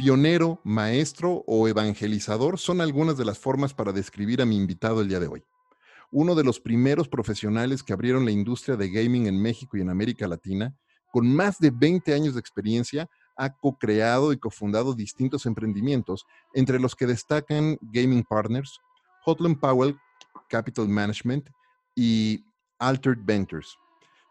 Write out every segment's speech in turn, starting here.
Pionero, maestro o evangelizador son algunas de las formas para describir a mi invitado el día de hoy. Uno de los primeros profesionales que abrieron la industria de gaming en México y en América Latina, con más de 20 años de experiencia, ha co-creado y cofundado distintos emprendimientos, entre los que destacan Gaming Partners, Hotland Powell Capital Management y Altered Ventures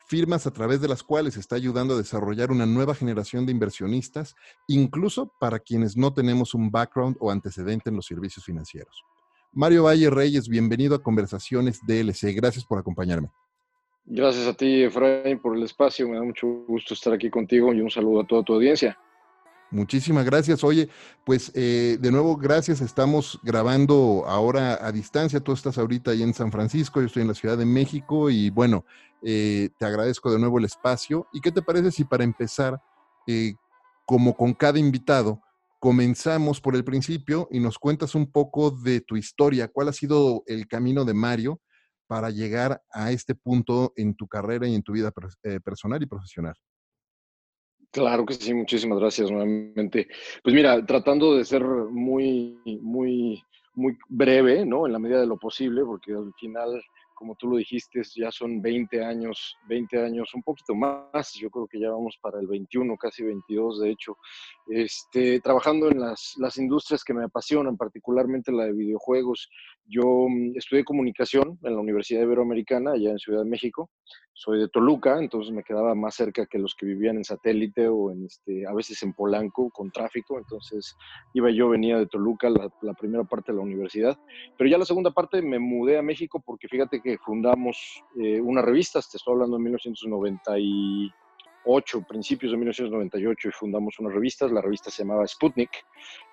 firmas a través de las cuales está ayudando a desarrollar una nueva generación de inversionistas, incluso para quienes no tenemos un background o antecedente en los servicios financieros. Mario Valle Reyes, bienvenido a Conversaciones DLC. Gracias por acompañarme. Gracias a ti, Efraín, por el espacio. Me da mucho gusto estar aquí contigo y un saludo a toda tu audiencia. Muchísimas gracias. Oye, pues eh, de nuevo, gracias. Estamos grabando ahora a distancia. Tú estás ahorita ahí en San Francisco, yo estoy en la Ciudad de México y bueno, eh, te agradezco de nuevo el espacio. ¿Y qué te parece si para empezar, eh, como con cada invitado, comenzamos por el principio y nos cuentas un poco de tu historia? ¿Cuál ha sido el camino de Mario para llegar a este punto en tu carrera y en tu vida personal y profesional? Claro que sí, muchísimas gracias nuevamente. Pues mira, tratando de ser muy, muy, muy breve, ¿no? En la medida de lo posible, porque al final como tú lo dijiste, ya son 20 años, 20 años, un poquito más, yo creo que ya vamos para el 21, casi 22 de hecho, este, trabajando en las, las industrias que me apasionan, particularmente la de videojuegos. Yo mm, estudié comunicación en la Universidad Iberoamericana, allá en Ciudad de México, soy de Toluca, entonces me quedaba más cerca que los que vivían en satélite o en este, a veces en Polanco con tráfico, entonces iba yo, venía de Toluca la, primera parte de la universidad, pero ya la segunda parte me mudé a México porque fíjate que fundamos eh, una revista, te estoy hablando de 1998, principios de 1998, y fundamos una revista, la revista se llamaba Sputnik,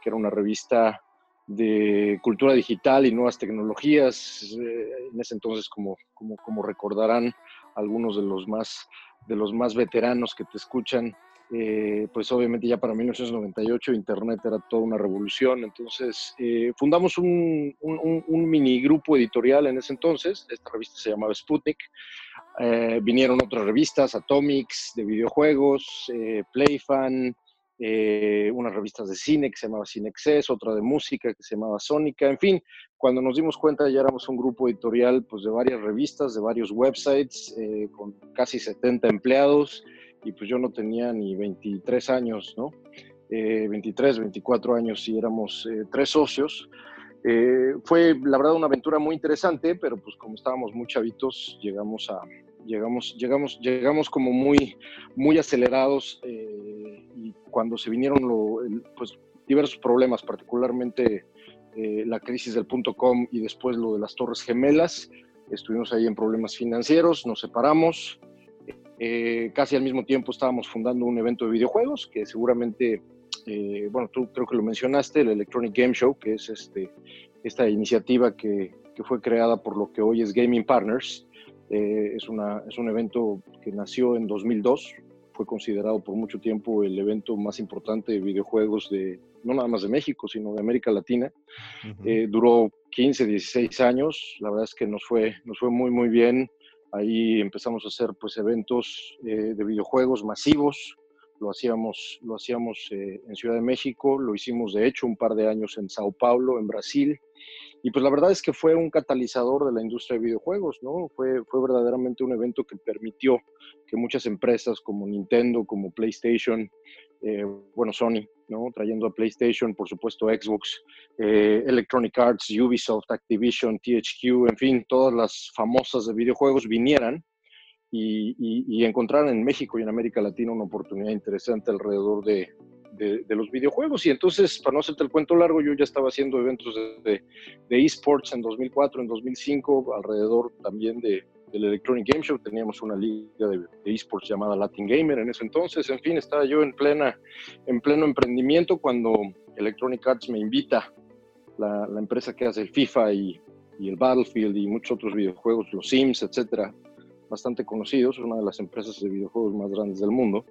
que era una revista de cultura digital y nuevas tecnologías, eh, en ese entonces, como, como, recordarán algunos de los más de los más veteranos que te escuchan, eh, pues obviamente ya para 1998 Internet era toda una revolución, entonces eh, fundamos un, un, mini grupo editorial en ese entonces, esta revista se llamaba Sputnik, vinieron otras revistas, Atomics, de videojuegos, Playfan, unas revistas de cine que se llamaba Cinexcess, otra de música que se llamaba Sónica, en fin, cuando nos dimos cuenta ya éramos un grupo editorial pues, de varias revistas, de varios websites, con casi 70 empleados, y pues yo no tenía ni 23 años, ¿no? 23, eh, 24 años y éramos eh, tres socios. Eh, fue la verdad una aventura muy interesante, pero pues como estábamos muy chavitos, llegamos a, llegamos, llegamos, llegamos como muy, muy acelerados y cuando se vinieron pues diversos problemas, particularmente la crisis del punto com y después lo de las torres gemelas, estuvimos ahí en problemas financieros, nos separamos, eh, casi al mismo tiempo estábamos fundando un evento de videojuegos que seguramente, eh, bueno, tú creo que lo mencionaste, el Electronic Game Show, que es este, esta iniciativa que, que fue creada por lo que hoy es Gaming Partners. Eh, es, una, es un evento que nació en 2002, fue considerado por mucho tiempo el evento más importante de videojuegos de, no nada más de México, sino de América Latina. duró 15, 16 años, la verdad es que nos fue, nos fue muy, muy bien. Ahí empezamos a hacer pues eventos eh, de videojuegos masivos. Lo hacíamos, lo hacíamos eh, en Ciudad de México, lo hicimos de hecho un par de años en Sao Paulo, en Brasil. Y pues la verdad es que fue un catalizador de la industria de videojuegos, ¿no? Fue, fue verdaderamente un evento que permitió que muchas empresas como Nintendo, como PlayStation, eh, bueno, Sony, ¿no? Trayendo a PlayStation, por supuesto Xbox, eh, Electronic Arts, Ubisoft, Activision, THQ, en fin, todas las famosas de videojuegos vinieran y, y, encontraran en México y en América Latina una oportunidad interesante alrededor de, de, los videojuegos. Y entonces, para no hacerte el cuento largo, yo ya estaba haciendo eventos de, esports en 2004, en 2005, alrededor también de, del Electronic Game Show, teníamos una liga de, esports llamada Latin Gamer en ese entonces, en fin, estaba yo en, plena, en pleno emprendimiento cuando Electronic Arts me invita, la, la empresa que hace el FIFA y, y, el Battlefield y muchos otros videojuegos, los Sims, etcétera, bastante conocidos, una de las empresas de videojuegos más grandes del mundo,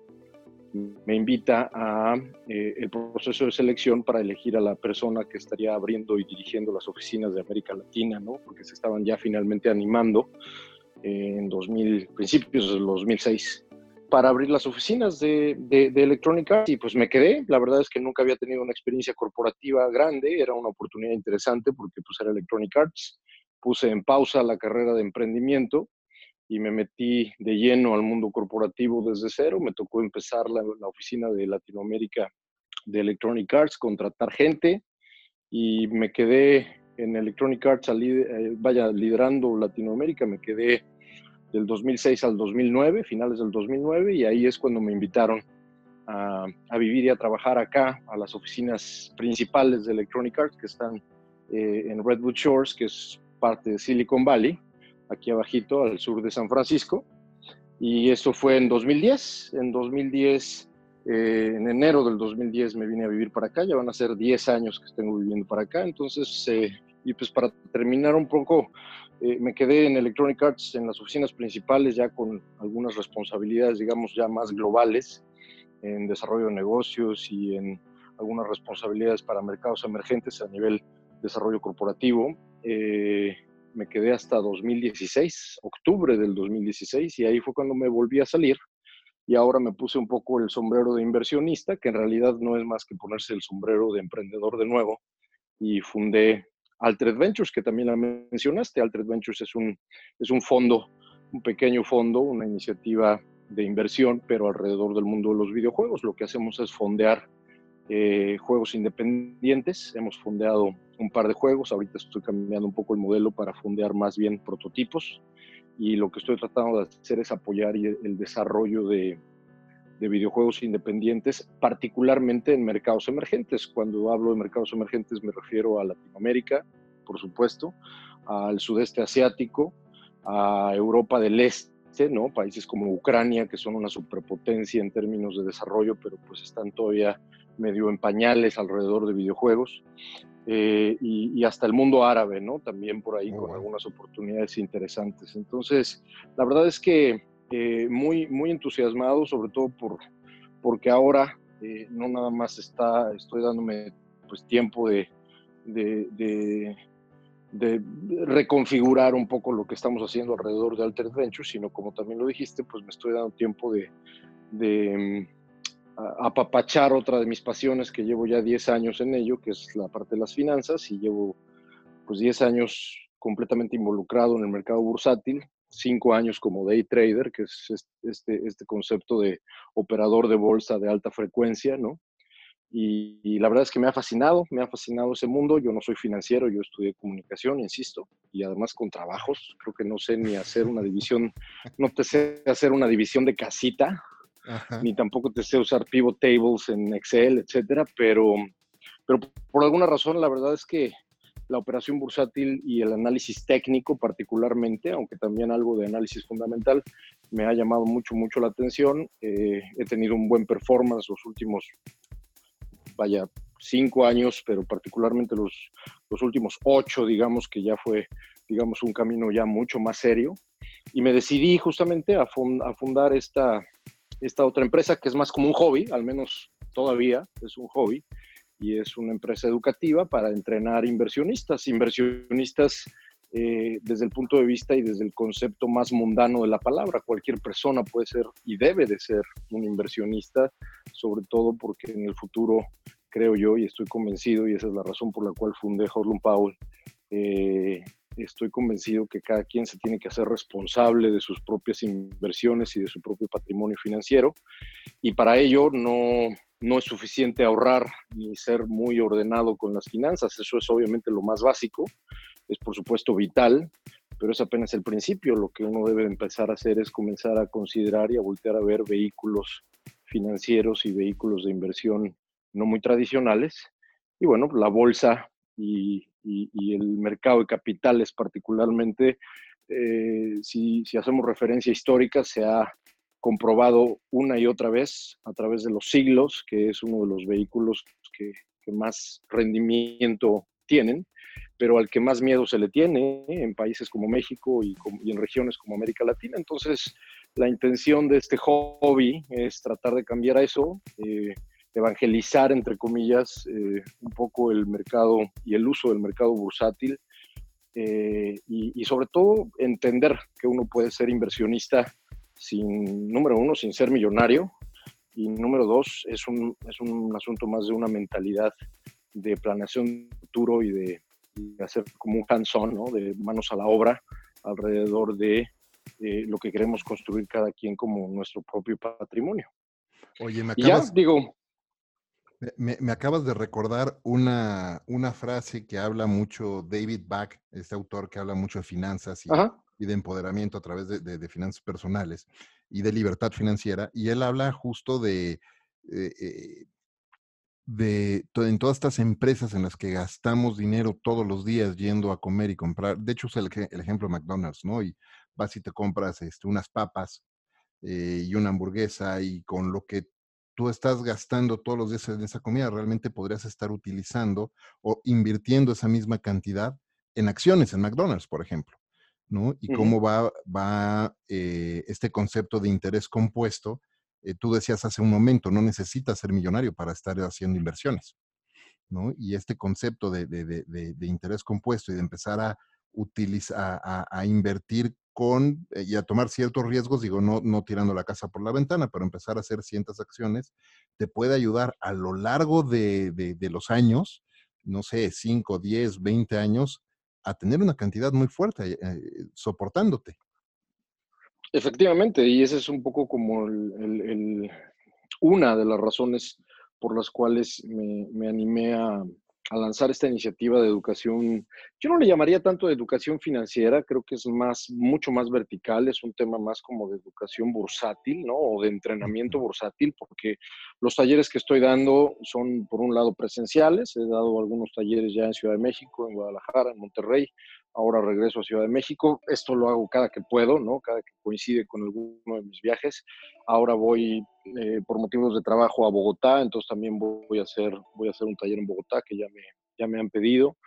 me invita a eh, el proceso de selección para elegir a la persona que estaría abriendo y dirigiendo las oficinas de América Latina, ¿no? Porque se estaban ya finalmente animando eh, en 2000, principios del 2006 para abrir las oficinas de, de, de, Electronic Arts y pues me quedé. La verdad es que nunca había tenido una experiencia corporativa grande, era una oportunidad interesante porque pues era Electronic Arts. Puse en pausa la carrera de emprendimiento y me metí de lleno al mundo corporativo desde cero. Me tocó empezar la, oficina de Latinoamérica de Electronic Arts, contratar gente y me quedé en Electronic Arts, eh, vaya, liderando Latinoamérica, me quedé del 2006 al 2009, finales del 2009, y ahí es cuando me invitaron a, a, vivir y a trabajar acá, a las oficinas principales de Electronic Arts, que están eh, en Redwood Shores, que es parte de Silicon Valley, aquí abajito, al sur de San Francisco. Y eso fue en 2010. En 2010, eh, en enero del 2010 me vine a vivir para acá. Ya van a ser 10 años que tengo viviendo para acá. Entonces, eh, y pues para terminar un poco, eh, me quedé en Electronic Arts en las oficinas principales ya con algunas responsabilidades, digamos, ya más globales en desarrollo de negocios y en algunas responsabilidades para mercados emergentes a nivel desarrollo corporativo. Eh, me quedé hasta 2016, octubre del 2016, y ahí fue cuando me volví a salir. Y ahora me puse un poco el sombrero de inversionista, que en realidad no es más que ponerse el sombrero de emprendedor de nuevo. Y fundé Altered Ventures, que también la mencionaste. Altered Ventures es un, es un fondo, un pequeño fondo, una iniciativa de inversión, pero alrededor del mundo de los videojuegos. Lo que hacemos es fondear eh, juegos independientes. Hemos fondeado un par de juegos. Ahorita estoy cambiando un poco el modelo para fondear más bien prototipos. Y lo que estoy tratando de hacer es apoyar el desarrollo de, de videojuegos independientes, particularmente en mercados emergentes. Cuando hablo de mercados emergentes me refiero a Latinoamérica, por supuesto, al sudeste asiático, a Europa del Este, ¿no? Países como Ucrania, que son una superpotencia en términos de desarrollo, pero pues están todavía medio en pañales alrededor de videojuegos, eh, y, hasta el mundo árabe, ¿no? También por ahí con algunas oportunidades interesantes. Entonces, la verdad es que eh, muy, muy entusiasmado, sobre todo por, porque ahora eh, no nada más está, estoy dándome pues tiempo de, de, de, de, reconfigurar un poco lo que estamos haciendo alrededor de Alter Ventures, sino como también lo dijiste, pues me estoy dando tiempo de apapachar otra de mis pasiones que llevo ya 10 años en ello, que es la parte de las finanzas, y llevo pues 10 años completamente involucrado en el mercado bursátil, 5 años como day trader, que es este, este concepto de operador de bolsa de alta frecuencia, ¿no? Y, la verdad es que me ha fascinado, me ha fascinado ese mundo. Yo no soy financiero, yo estudié comunicación, insisto, y además con trabajos. Creo que no sé ni hacer una división, no te sé hacer una división de casita, ni tampoco te sé usar pivot tables en Excel, etcétera, pero, pero por alguna razón la verdad es que la operación bursátil y el análisis técnico particularmente, aunque también algo de análisis fundamental, me ha llamado mucho, mucho la atención. Eh, he tenido un buen performance los últimos, vaya, cinco años, pero particularmente los, los últimos ocho, digamos que ya fue, digamos, un camino ya mucho más serio. Y me decidí justamente a, a fundar esta, esta otra empresa que es más como un hobby, al menos todavía es un hobby, y es una empresa educativa para entrenar inversionistas, inversionistas eh, desde el punto de vista y desde el concepto más mundano de la palabra. Cualquier persona puede ser y debe de ser un inversionista, sobre todo porque en el futuro, creo yo, y estoy convencido, y esa es la razón por la cual fundé Horlum Powell, eh, estoy convencido que cada quien se tiene que hacer responsable de sus propias inversiones y de su propio patrimonio financiero. Y para ello no, no es suficiente ahorrar ni ser muy ordenado con las finanzas. Eso es obviamente lo más básico, es por supuesto vital, pero es apenas el principio. Lo que uno debe empezar a hacer es comenzar a considerar y a voltear a ver vehículos financieros y vehículos de inversión no muy tradicionales. Y bueno, la bolsa y, y, el mercado de capitales particularmente eh, si, hacemos referencia histórica, se ha comprobado una y otra vez a través de los siglos que es uno de los vehículos que, más rendimiento tienen, pero al que más miedo se le tiene en países como México y, en regiones como América Latina. Entonces, la intención de este hobby es tratar de cambiar a eso, eh, evangelizar, entre comillas, eh, un poco el mercado y el uso del mercado bursátil eh, y, sobre todo entender que uno puede ser inversionista sin, número uno, sin ser millonario, y número dos, es un, es un asunto más de una mentalidad de planeación futuro y de, hacer como un hands-on, ¿no? de manos a la obra alrededor de eh, lo que queremos construir cada quien como nuestro propio patrimonio. Oye, me acabas, digo, me, acabas de recordar una, una, frase que habla mucho David Back, este autor que habla mucho de finanzas y, y de empoderamiento a través de, de, finanzas personales y de libertad financiera. Y él habla justo de, eh, eh, de, en todas estas empresas en las que gastamos dinero todos los días yendo a comer y comprar. De hecho, es el, el ejemplo de McDonald's, ¿no? Y vas y te compras este, unas papas eh, y una hamburguesa y con lo que tú estás gastando todos los días en esa comida, realmente podrías estar utilizando o invirtiendo esa misma cantidad en acciones en McDonald's, por ejemplo, ¿no? Y cómo va, va eh, este concepto de interés compuesto. Eh, tú decías hace un momento, no necesitas ser millonario para estar haciendo inversiones, ¿no? Y este concepto de, de interés compuesto y de empezar a utilizar, a, invertir con eh, y a tomar ciertos riesgos, digo, no, no tirando la casa por la ventana, pero empezar a hacer ciertas acciones, te puede ayudar a lo largo de, de, los años, no sé, 5, 10, 20 años, a tener una cantidad muy fuerte eh, soportándote. Efectivamente, y ese es un poco como el, una de las razones por las cuales me, me animé a, a lanzar esta iniciativa de educación, yo no le llamaría tanto de educación financiera, creo que es más, mucho más vertical, es un tema más como de educación bursátil, ¿no? O de entrenamiento bursátil, porque los talleres que estoy dando son, por un lado, presenciales, he dado algunos talleres ya en Ciudad de México, en Guadalajara, en Monterrey, ahora regreso a Ciudad de México, esto lo hago cada que puedo, ¿no? Cada que coincide con alguno de mis viajes, ahora voy eh, por motivos de trabajo a Bogotá, entonces también voy a hacer, voy a hacer un taller en Bogotá que ya me, ya me han pedido.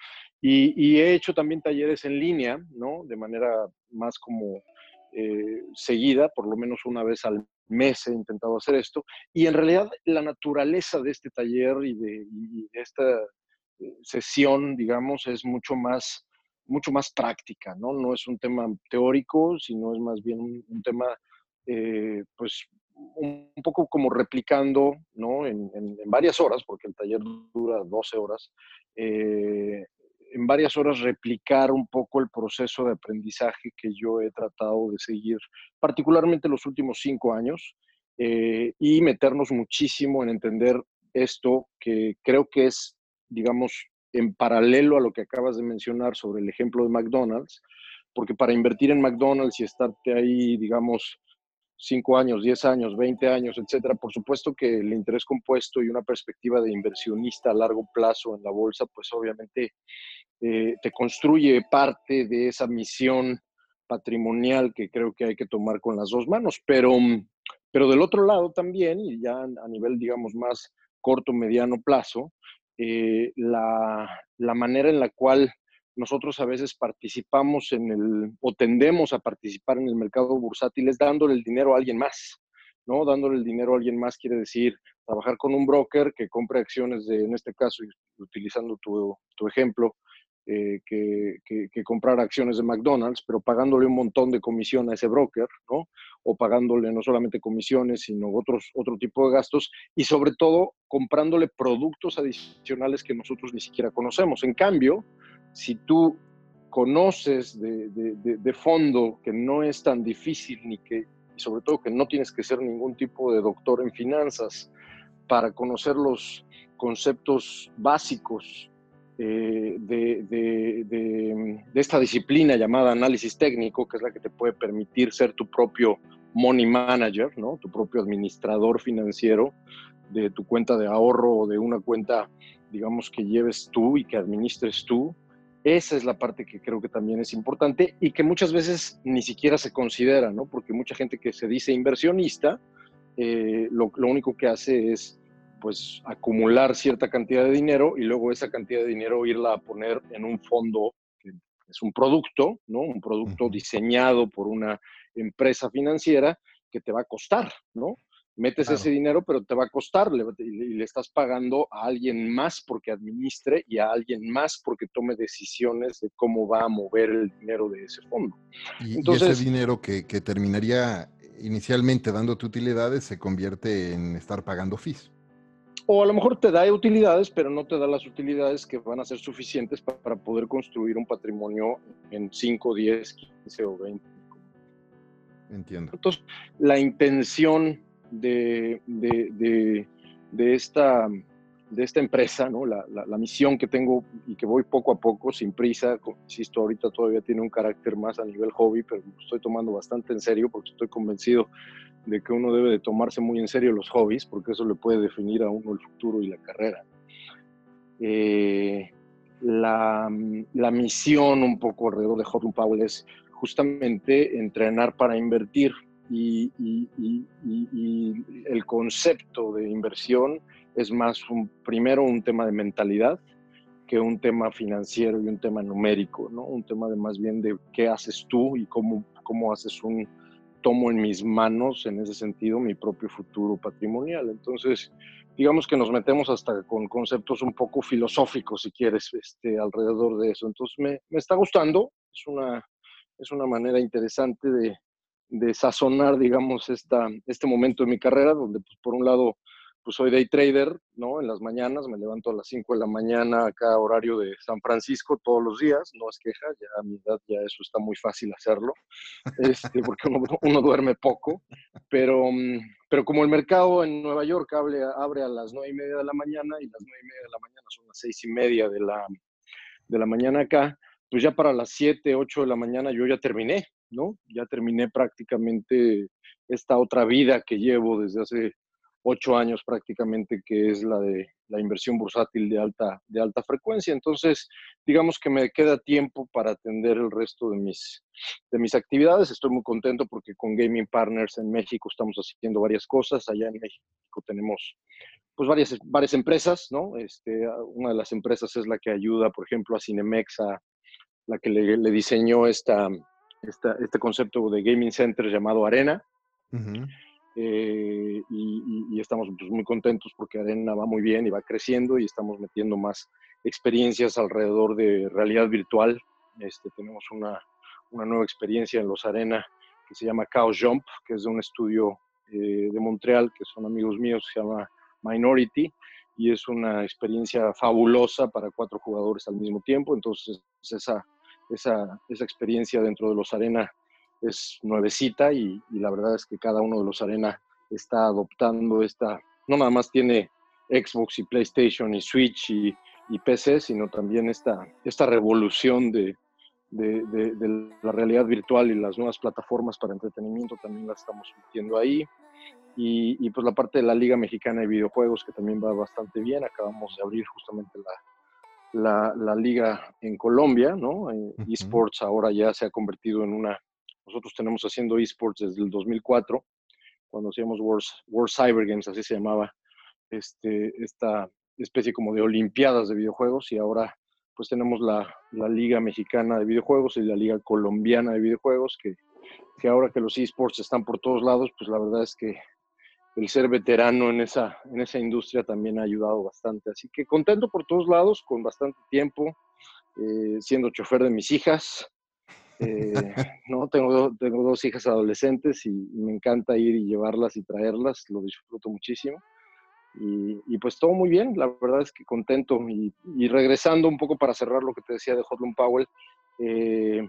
Y, he hecho también talleres en línea, ¿no? De manera más como eh, seguida, por lo menos una vez al mes he intentado hacer esto. Y en realidad la naturaleza de este taller y de, esta eh, sesión, digamos, es mucho más, mucho más práctica, ¿no? No es un tema teórico, sino es más bien un, tema, pues, un, poco como replicando, ¿no? En, varias horas, porque el taller dura 12 horas, eh, en varias horas replicar un poco el proceso de aprendizaje que yo he tratado de seguir, particularmente los últimos cinco años, eh, y meternos muchísimo en entender esto que creo que es, digamos, en paralelo a lo que acabas de mencionar sobre el ejemplo de McDonald's, porque para invertir en McDonald's y estarte ahí, digamos, 5 años, 10 años, 20 años, etcétera, por supuesto que el interés compuesto y una perspectiva de inversionista a largo plazo en la bolsa, pues obviamente eh, te construye parte de esa misión patrimonial que creo que hay que tomar con las dos manos. Pero, pero del otro lado también, y ya a nivel, digamos, más corto, mediano plazo, eh, la, la manera en la cual nosotros a veces participamos en el, o tendemos a participar en el mercado bursátil es dándole el dinero a alguien más, ¿no? Dándole el dinero a alguien más quiere decir trabajar con un broker que compre acciones de, en este caso, utilizando tu, tu ejemplo, eh, que, que, comprar acciones de McDonald's, pero pagándole un montón de comisión a ese broker, ¿no? O pagándole no solamente comisiones, sino otros, otro tipo de gastos y sobre todo comprándole productos adicionales que nosotros ni siquiera conocemos. En cambio, si tú conoces de, fondo que no es tan difícil ni que, y sobre todo que no tienes que ser ningún tipo de doctor en finanzas para conocer los conceptos básicos eh, de, esta disciplina llamada análisis técnico, que es la que te puede permitir ser tu propio money manager, ¿no? tu propio administrador financiero de tu cuenta de ahorro o de una cuenta, digamos, que lleves tú y que administres tú, Esa es la parte que creo que también es importante y que muchas veces ni siquiera se considera, ¿no? Porque mucha gente que se dice inversionista, eh, lo, lo, único que hace es pues acumular cierta cantidad de dinero y luego esa cantidad de dinero irla a poner en un fondo que es un producto, ¿no? Un producto diseñado por una empresa financiera que te va a costar, ¿no? Metes ese dinero, pero te va a costar y le estás pagando a alguien más porque administre y a alguien más porque tome decisiones de cómo va a mover el dinero de ese fondo. Y, Entonces, ese dinero que, que terminaría inicialmente dándote utilidades se convierte en estar pagando fees o a lo mejor te da utilidades, pero no te da las utilidades que van a ser suficientes para, poder construir un patrimonio en 5, 10, 15 o 20. Entiendo. Entonces, la intención de, de, de, esta, de esta empresa. La, misión que tengo y que voy poco a poco, sin prisa, insisto, ahorita todavía tiene un carácter más a nivel hobby, pero estoy tomando bastante en serio porque estoy convencido de que uno debe de tomarse muy en serio los hobbies, porque eso le puede definir a uno el futuro y la carrera. Eh, la, misión un poco alrededor de Horton Powell es justamente entrenar para invertir y, el concepto de inversión es más un, primero un tema de mentalidad que un tema financiero y un tema numérico, ¿no? Un tema de más bien de qué haces tú y cómo, cómo haces un, tomo en mis manos, en ese sentido, mi propio futuro patrimonial. Entonces, digamos que nos metemos hasta con conceptos un poco filosóficos, si quieres, este, alrededor de eso. Entonces, me, me está gustando, es una, es una manera interesante de, de sazonar, digamos, esta, este momento de mi carrera, donde, pues, por un lado, pues soy day trader, ¿no? En las mañanas, me levanto a las 5 de la mañana acá horario de San Francisco todos los días, no es queja, ya a mi edad ya eso está muy fácil hacerlo, este, porque uno, duerme poco, pero, mm, pero como el mercado en Nueva York abre, abre a las 9 y media de la mañana y las 9 y media de la mañana son las 6 y media de la, de la mañana acá, pues ya para las 7, 8 de la mañana yo ya terminé, ¿no? Ya terminé prácticamente esta otra vida que llevo desde hace ocho años prácticamente, que es la de la inversión bursátil de alta, de alta frecuencia. Entonces, digamos que me queda tiempo para atender el resto de mis, de mis actividades. Estoy muy contento porque con Gaming Partners en México estamos haciendo varias cosas. Allá en México tenemos pues varias, varias empresas, ¿no? Este, una de las empresas es la que ayuda, por ejemplo, a Cinemex, a la que le, diseñó esta, esta, este concepto de gaming center llamado Arena. Eh, y, estamos pues, muy contentos porque Arena va muy bien y va creciendo y estamos metiendo más experiencias alrededor de realidad virtual. Este, tenemos una, una nueva experiencia en los Arena que se llama Chaos Jump, que es de un estudio eh, de Montreal, que son amigos míos, se llama Minority, y es una experiencia fabulosa para cuatro jugadores al mismo tiempo. Entonces, esa, esa, esa experiencia dentro de los Arena es nuevecita y, la verdad es que cada uno de los Arena está adoptando esta, no nada más tiene Xbox y PlayStation y Switch y, PC, sino también esta, esta revolución de, de, la realidad virtual y las nuevas plataformas para entretenimiento también la estamos metiendo ahí. Y, pues la parte de la Liga Mexicana de Videojuegos que también va bastante bien. Acabamos de abrir justamente la, la, la liga en Colombia, ¿no? Eh, esports ahora ya se ha convertido en una nosotros tenemos haciendo esports desde el 2004, cuando hacíamos World, World Cyber Games, así se llamaba, este, esta especie como de olimpiadas de videojuegos y ahora pues tenemos la, la, Liga Mexicana de Videojuegos y la Liga Colombiana de Videojuegos, que, que ahora que los esports están por todos lados, pues la verdad es que el ser veterano en esa, en esa industria también ha ayudado bastante. Así que contento por todos lados, con bastante tiempo, eh, siendo chofer de mis hijas, eh, no, tengo, tengo dos hijas adolescentes y me encanta ir y llevarlas y traerlas, lo disfruto muchísimo. Y, pues todo muy bien, la verdad es que contento. Y, regresando un poco para cerrar lo que te decía de Hotline Powell, eh,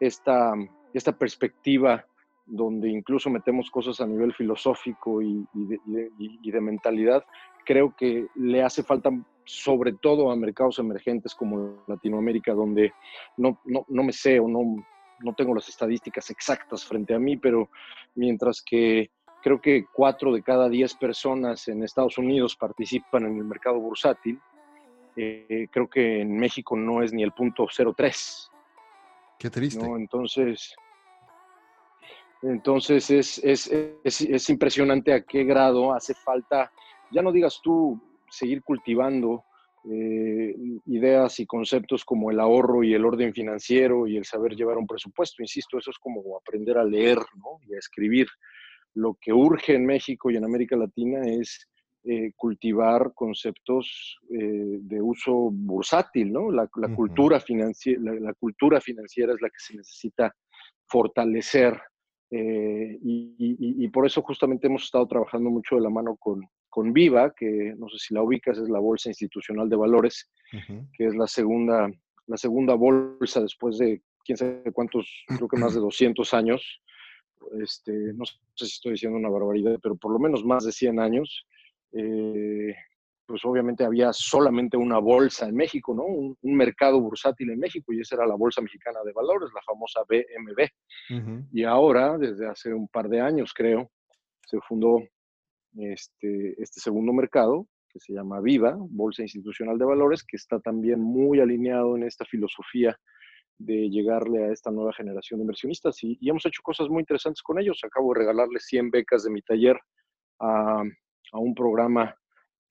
esta, esta perspectiva donde incluso metemos cosas a nivel filosófico y, y, de, mentalidad, creo que le hace falta sobre todo a mercados emergentes como Latinoamérica, donde no, no, no me sé o no, no tengo las estadísticas exactas frente a mí, pero mientras que creo que cuatro de cada diez personas en Estados Unidos participan en el mercado bursátil, eh, creo que en México no es ni el punto 03. Qué triste. Entonces, entonces es, es, es, es, impresionante a qué grado hace falta, ya no digas tú, seguir cultivando eh, ideas y conceptos como el ahorro y el orden financiero y el saber llevar un presupuesto. Insisto, eso es como aprender a leer ¿no? y a escribir. Lo que urge en México y en América Latina es eh, cultivar conceptos eh, de uso bursátil, ¿no? La, cultura financiera, la, cultura financiera es la que se necesita fortalecer eh, y, por eso justamente hemos estado trabajando mucho de la mano con, con Viva, que no sé si la ubicas, es la Bolsa Institucional de Valores, que es la segunda, la segunda bolsa después de quién sabe cuántos, creo que más de 200 años. Este, no sé si estoy diciendo una barbaridad, pero por lo menos más de 100 años, eh, pues obviamente había solamente una bolsa en México, ¿no? Un, mercado bursátil en México y esa era la Bolsa Mexicana de Valores, la famosa BMB. Y ahora, desde hace un par de años, creo, se fundó este, este segundo mercado que se llama Viva, Bolsa Institucional de Valores, que está también muy alineado en esta filosofía de llegarle a esta nueva generación de inversionistas y, y hemos hecho cosas muy interesantes con ellos. Acabo de regalarles 100 becas de mi taller a a un programa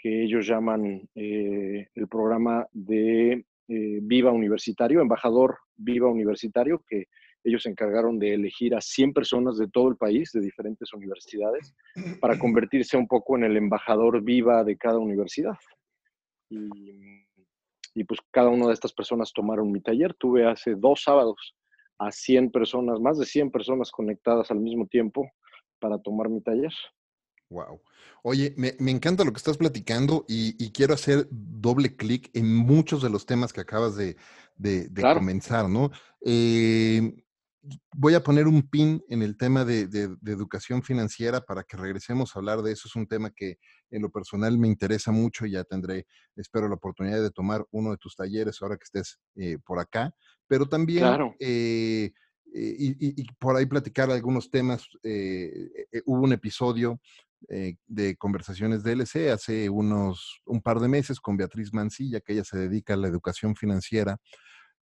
que ellos llaman eh, el programa de eh, Viva Universitario, embajador Viva Universitario, que ellos se encargaron de elegir a 100 personas de todo el país, de diferentes universidades, para convertirse un poco en el embajador viva de cada universidad. Y, y pues cada una de estas personas tomaron mi taller. Tuve hace dos sábados a 100 personas, más de 100 personas conectadas al mismo tiempo para tomar mi taller. Wow. Oye, me, encanta lo que estás platicando y, quiero hacer doble clic en muchos de los temas que acabas de, comenzar, ¿no? Eh, voy a poner un pin en el tema de, educación financiera para que regresemos a hablar de eso. Es un tema que en lo personal me interesa mucho y ya tendré, espero, la oportunidad de tomar uno de tus talleres ahora que estés eh, por acá. Pero también eh, y, por ahí platicar algunos temas. hubo un episodio eh, de conversaciones DLC hace unos un par de meses con Beatriz Mancilla, que ella se dedica a la educación financiera,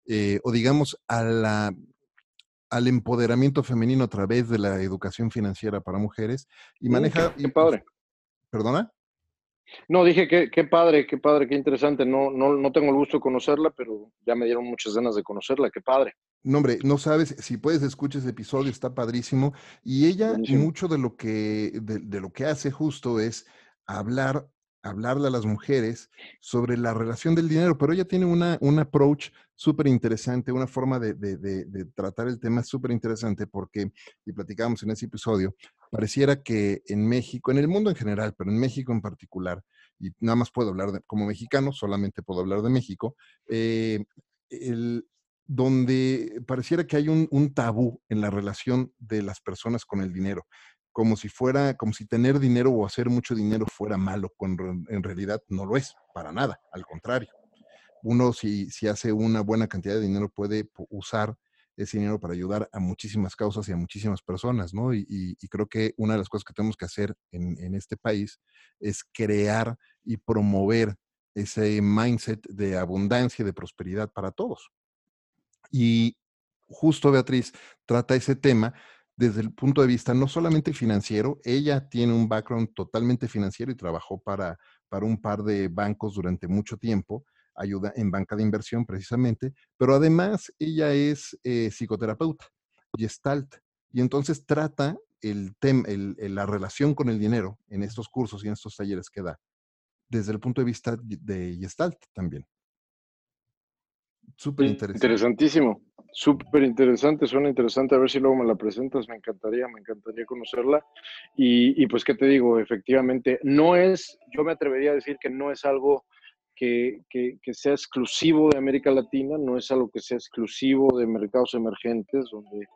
eh, o digamos a la, al empoderamiento femenino a través de la educación financiera para mujeres y mm, maneja... qué, padre. ¿Perdona? No, dije que qué padre, qué padre, qué interesante. No, no, no tengo el gusto de conocerla, pero ya me dieron muchas ganas de conocerla. Qué padre. No, hombre, no sabes, si puedes escuchar ese episodio, está padrísimo. Y ella, mucho de lo que, de, lo que hace justo es hablar, hablarle a las mujeres sobre la relación del dinero, pero ella tiene una, un approach súper interesante, una forma de, de, tratar el tema súper interesante, porque, y platicábamos en ese episodio, pareciera que en México, en el mundo en general, pero en México en particular, y nada más puedo hablar de, como mexicano, solamente puedo hablar de México, eh, el, donde pareciera que hay un, tabú en la relación de las personas con el dinero, como si fuera, como si tener dinero o hacer mucho dinero fuera malo, cuando en realidad no lo es, para nada, al contrario. Uno si, si hace una buena cantidad de dinero puede usar ese dinero para ayudar a muchísimas causas y a muchísimas personas, ¿no? Y, creo que una de las cosas que tenemos que hacer en, en este país es crear y promover ese mindset de abundancia y de prosperidad para todos. Y justo Beatriz trata ese tema desde el punto de vista no solamente financiero, ella tiene un background totalmente financiero y trabajó para, para un par de bancos durante mucho tiempo, ayuda en banca de inversión precisamente, pero además ella es eh, psicoterapeuta, gestalt, y entonces trata el tema, la relación con el dinero en estos cursos y en estos talleres que da, desde el punto de vista de gestalt también. Súper interesante. Interesantísimo, súper interesante, suena interesante, a ver si luego me la presentas, me encantaría, me encantaría conocerla. Y, pues, ¿qué te digo? Efectivamente, no es, yo me atrevería a decir que no es algo que, que, sea exclusivo de América Latina, no es algo que sea exclusivo de mercados emergentes, donde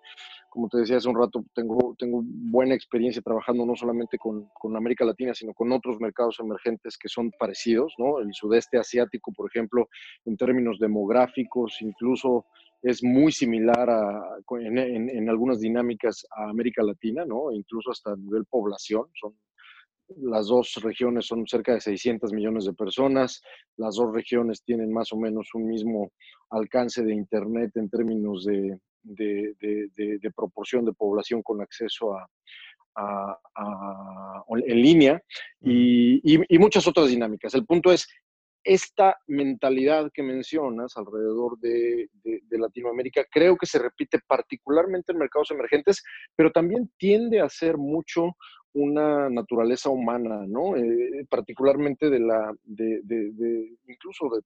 como te decía hace un rato, tengo, tengo buena experiencia trabajando no solamente con, con, América Latina, sino con otros mercados emergentes que son parecidos, ¿no? El sudeste asiático, por ejemplo, en términos demográficos, incluso es muy similar a, en, en, algunas dinámicas a América Latina, ¿no? Incluso hasta a nivel población, son las dos regiones son cerca de 600 millones de personas, las dos regiones tienen más o menos un mismo alcance de Internet en términos de, proporción de población con acceso a, en línea y, muchas otras dinámicas. El punto es, esta mentalidad que mencionas alrededor de, Latinoamérica creo que se repite particularmente en mercados emergentes, pero también tiende a ser mucho una naturaleza humana, ¿no? Eh, particularmente de la, de, incluso de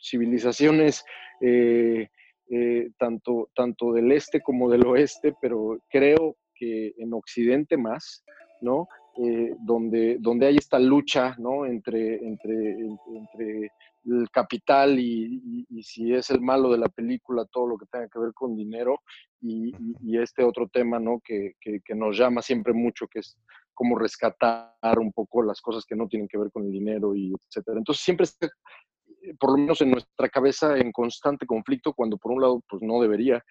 civilizaciones eh, eh, tanto, tanto del este como del oeste, pero creo que en Occidente más, ¿no? Eh, donde, donde hay esta lucha ¿no? entre, entre, entre el capital y, si es el malo de la película, todo lo que tenga que ver con dinero, y, este otro tema ¿no? Que, que, nos llama siempre mucho, que es cómo rescatar un poco las cosas que no tienen que ver con el dinero, y etcétera. Entonces siempre está, eh, por lo menos en nuestra cabeza, en constante conflicto, cuando por un lado, pues no debería,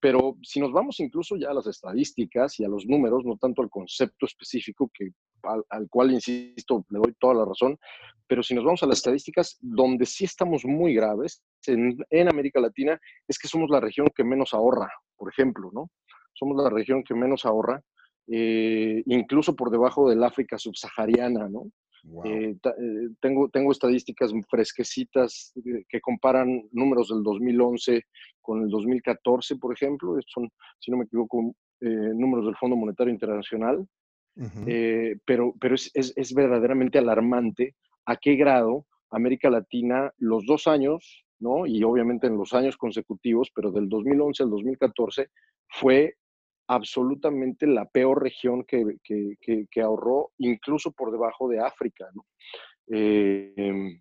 pero si nos vamos incluso ya a las estadísticas y a los números, no tanto al concepto específico, que, al, cual, insisto, le doy toda la razón, pero si nos vamos a las estadísticas, donde sí estamos muy graves en, América Latina es que somos la región que menos ahorra, por ejemplo, ¿no? Somos la región que menos ahorra, eh, incluso por debajo del África subsahariana, ¿no? Eh, eh, tengo, tengo estadísticas fresquecitas que comparan números del 2011 con el 2014, por ejemplo. Son, si no me equivoco, eh, números del Fondo Monetario Internacional. pero pero es, es, es, verdaderamente alarmante a qué grado América Latina, los dos años, ¿no? y obviamente en los años consecutivos, pero del 2011 al 2014, fue absolutamente la peor región que, que, ahorró, incluso por debajo de África. Em,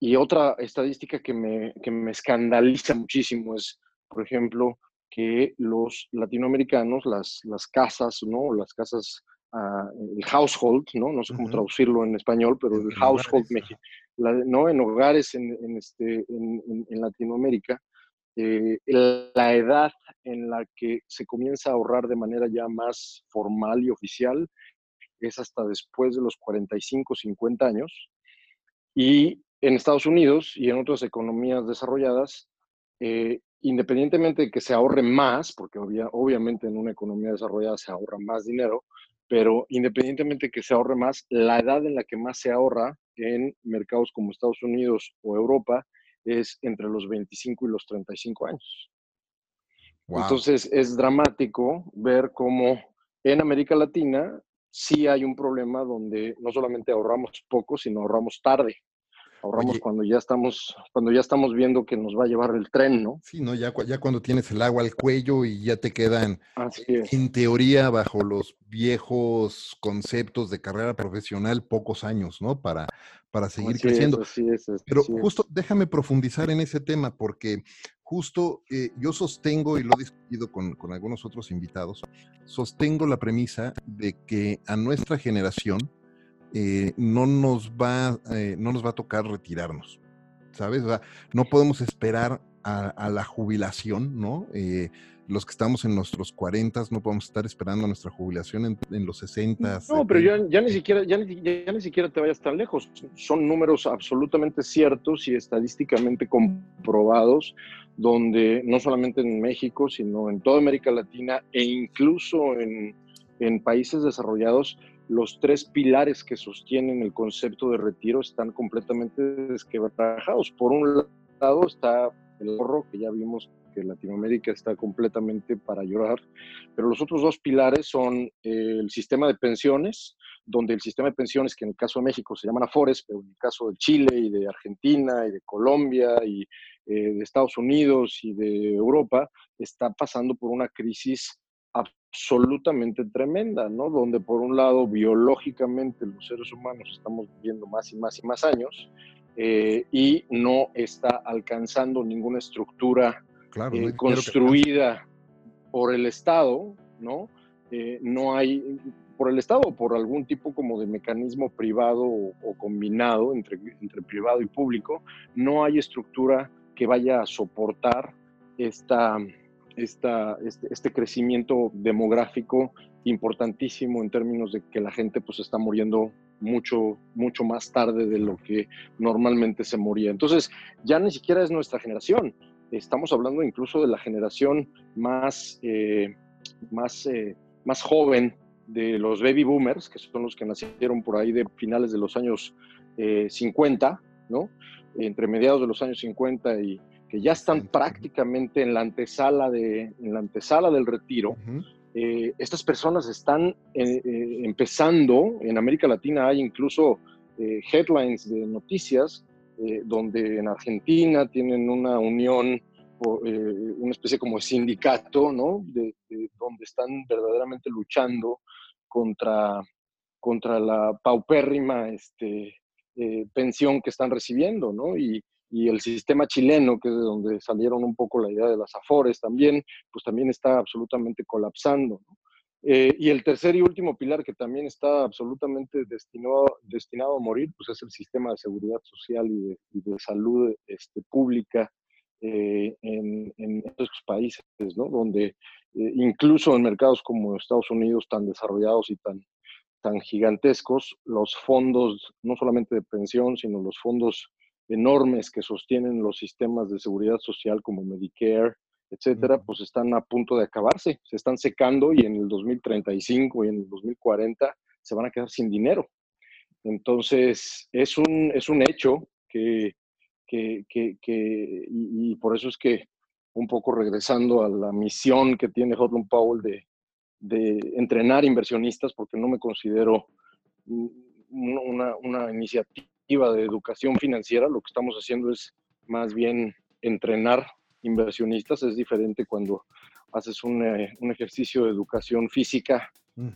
y otra estadística que me, que me escandaliza muchísimo es, por ejemplo, que los latinoamericanos, las, las casas, ¿no? Las casas, uh, el household, ¿no? No sé cómo traducirlo en español, pero el, household, ¿no? En hogares en, en este, en, en Latinoamérica, eh, la edad en la que se comienza a ahorrar de manera ya más formal y oficial es hasta después de los 45, 50 años. Y en Estados Unidos y en otras economías desarrolladas, eh, independientemente de que se ahorre más, porque obviamente en una economía desarrollada se ahorra más dinero, pero independientemente de que se ahorre más, la edad en la que más se ahorra en mercados como Estados Unidos o Europa es entre los 25 y los 35 años. Entonces es dramático ver cómo en América Latina sí hay un problema donde no solamente ahorramos poco, sino ahorramos tarde. Ahorramos cuando ya estamos, cuando ya estamos viendo que nos va a llevar el tren, ¿no? Sí, no, ya, ya cuando tienes el agua al cuello y ya te quedan, en teoría, bajo los viejos conceptos de carrera profesional, pocos años, ¿no? Para, para seguir creciendo. Pero justo déjame profundizar en ese tema, porque justo eh, yo sostengo, y lo he discutido con, con algunos otros invitados, sostengo la premisa de que a nuestra generación, eh, no, nos va, eh, no nos va a tocar retirarnos, ¿sabes? no podemos esperar a, la jubilación, ¿no? Eh, los que estamos en nuestros 40 no podemos estar esperando nuestra jubilación en, los 60. No, pero ya, ni siquiera, ya, ni, siquiera te vayas tan lejos. Son números absolutamente ciertos y estadísticamente comprobados, donde no solamente en México, sino en toda América Latina e incluso en, en países desarrollados, los tres pilares que sostienen el concepto de retiro están completamente desquebrajados. Por un lado está el ahorro, que ya vimos Latinoamérica está completamente para llorar, pero los otros dos pilares son eh, el sistema de pensiones, donde el sistema de pensiones, que en el caso de México se llaman Afores, pero en el caso de Chile y de Argentina y de Colombia y eh, de Estados Unidos y de Europa, está pasando por una crisis absolutamente tremenda, ¿no? Donde por un lado biológicamente los seres humanos estamos viviendo más y más y más años eh, y no está alcanzando ninguna estructura eh, construida por el Estado, ¿no? Eh, no hay, por el Estado o por algún tipo como de mecanismo privado o, o combinado entre, entre privado y público, no hay estructura que vaya a soportar esta esta, este, este, crecimiento demográfico importantísimo en términos de que la gente pues está muriendo mucho, mucho más tarde de lo que normalmente se moría. Entonces, ya ni siquiera es nuestra generación. Estamos hablando incluso de la generación más, eh, más, eh, más joven de los baby boomers, que son los que nacieron por ahí de finales de los años 50, eh, ¿no? Entre mediados de los años 50 y, que ya están prácticamente en la antesala, de, en la antesala del retiro. Eh, estas personas están eh, eh, empezando, en América Latina hay incluso headlines de noticias donde en Argentina tienen una unión, una especie como de sindicato, ¿no? De, donde están verdaderamente luchando contra, contra la paupérrima este, pensión que están recibiendo, ¿no? Y, y el sistema chileno, que es de donde salieron un poco la idea de las afores también, pues también está absolutamente colapsando. Eh, y el tercer y último pilar que también está absolutamente destinado, destinado a morir, pues es el sistema de seguridad social y de, salud este, pública eh, en, en, estos países, ¿no? donde eh, incluso en mercados como Estados Unidos tan desarrollados y tan, tan gigantescos, los fondos, no solamente de pensión, sino los fondos enormes que sostienen los sistemas de seguridad social como Medicare, etcétera, pues están a punto de acabarse, se están secando y en el 2035 y en el 2040 se van a quedar sin dinero. Entonces, es un, es un hecho que, que, que, y, por eso es que un poco regresando a la misión que tiene Hotland Powell de, de entrenar inversionistas, porque no me considero una, una iniciativa de educación financiera, lo que estamos haciendo es más bien entrenar inversionistas. Es diferente cuando haces un, eh, un ejercicio de educación física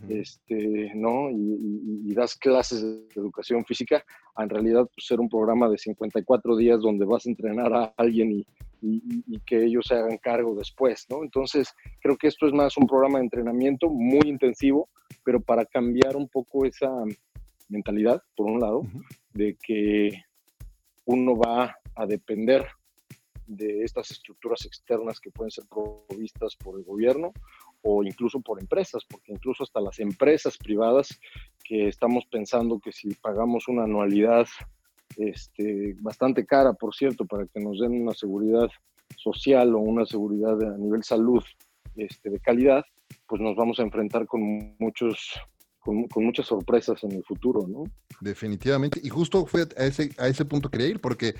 este, ¿no? Y, das clases de educación física, en realidad pues, ser un programa de 54 días donde vas a entrenar a alguien y, y, que ellos se hagan cargo después, ¿no? Entonces, creo que esto es más un programa de entrenamiento muy intensivo, pero para cambiar un poco esa, mentalidad, por un lado, de que uno va a depender de estas estructuras externas que pueden ser provistas por el gobierno o incluso por empresas, porque incluso hasta las empresas privadas que estamos pensando que si pagamos una anualidad este, bastante cara, por cierto, para que nos den una seguridad social o una seguridad a nivel salud este, de calidad, pues nos vamos a enfrentar con muchos con, muchas sorpresas en el futuro, ¿no? Definitivamente. Y justo fue a ese, a ese punto quería ir, porque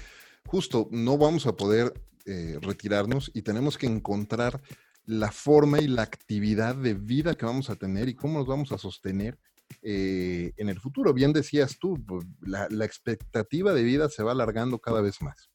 justo no vamos a poder eh, retirarnos y tenemos que encontrar la forma y la actividad de vida que vamos a tener y cómo nos vamos a sostener eh, en el futuro. Bien decías tú, pues, la, expectativa de vida se va alargando cada vez más.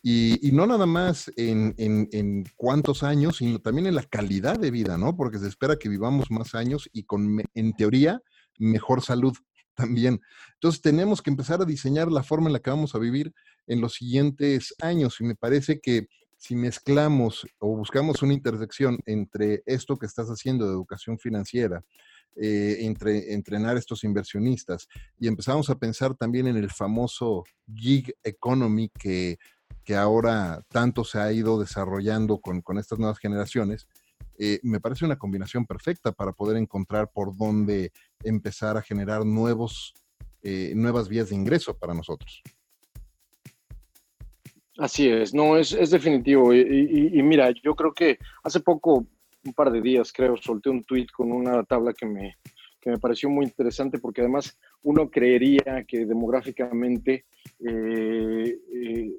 Y, no nada más en, en, cuántos años, sino también en la calidad de vida, ¿no? Porque se espera que vivamos más años y con, en teoría, mejor salud también. Entonces tenemos que empezar a diseñar la forma en la que vamos a vivir en los siguientes años. Y me parece que si mezclamos o buscamos una intersección entre esto que estás haciendo de educación financiera, eh, entre entrenar estos inversionistas y empezamos a pensar también en el famoso gig economy que que ahora tanto se ha ido desarrollando con, estas nuevas generaciones, eh, me parece una combinación perfecta para poder encontrar por dónde empezar a generar nuevos, eh, nuevas vías de ingreso para nosotros. Así es, no, es, definitivo. Y, mira, yo creo que hace poco, un par de días creo, solté un tweet con una tabla que me, que me pareció muy interesante porque además uno creería que demográficamente eh, eh,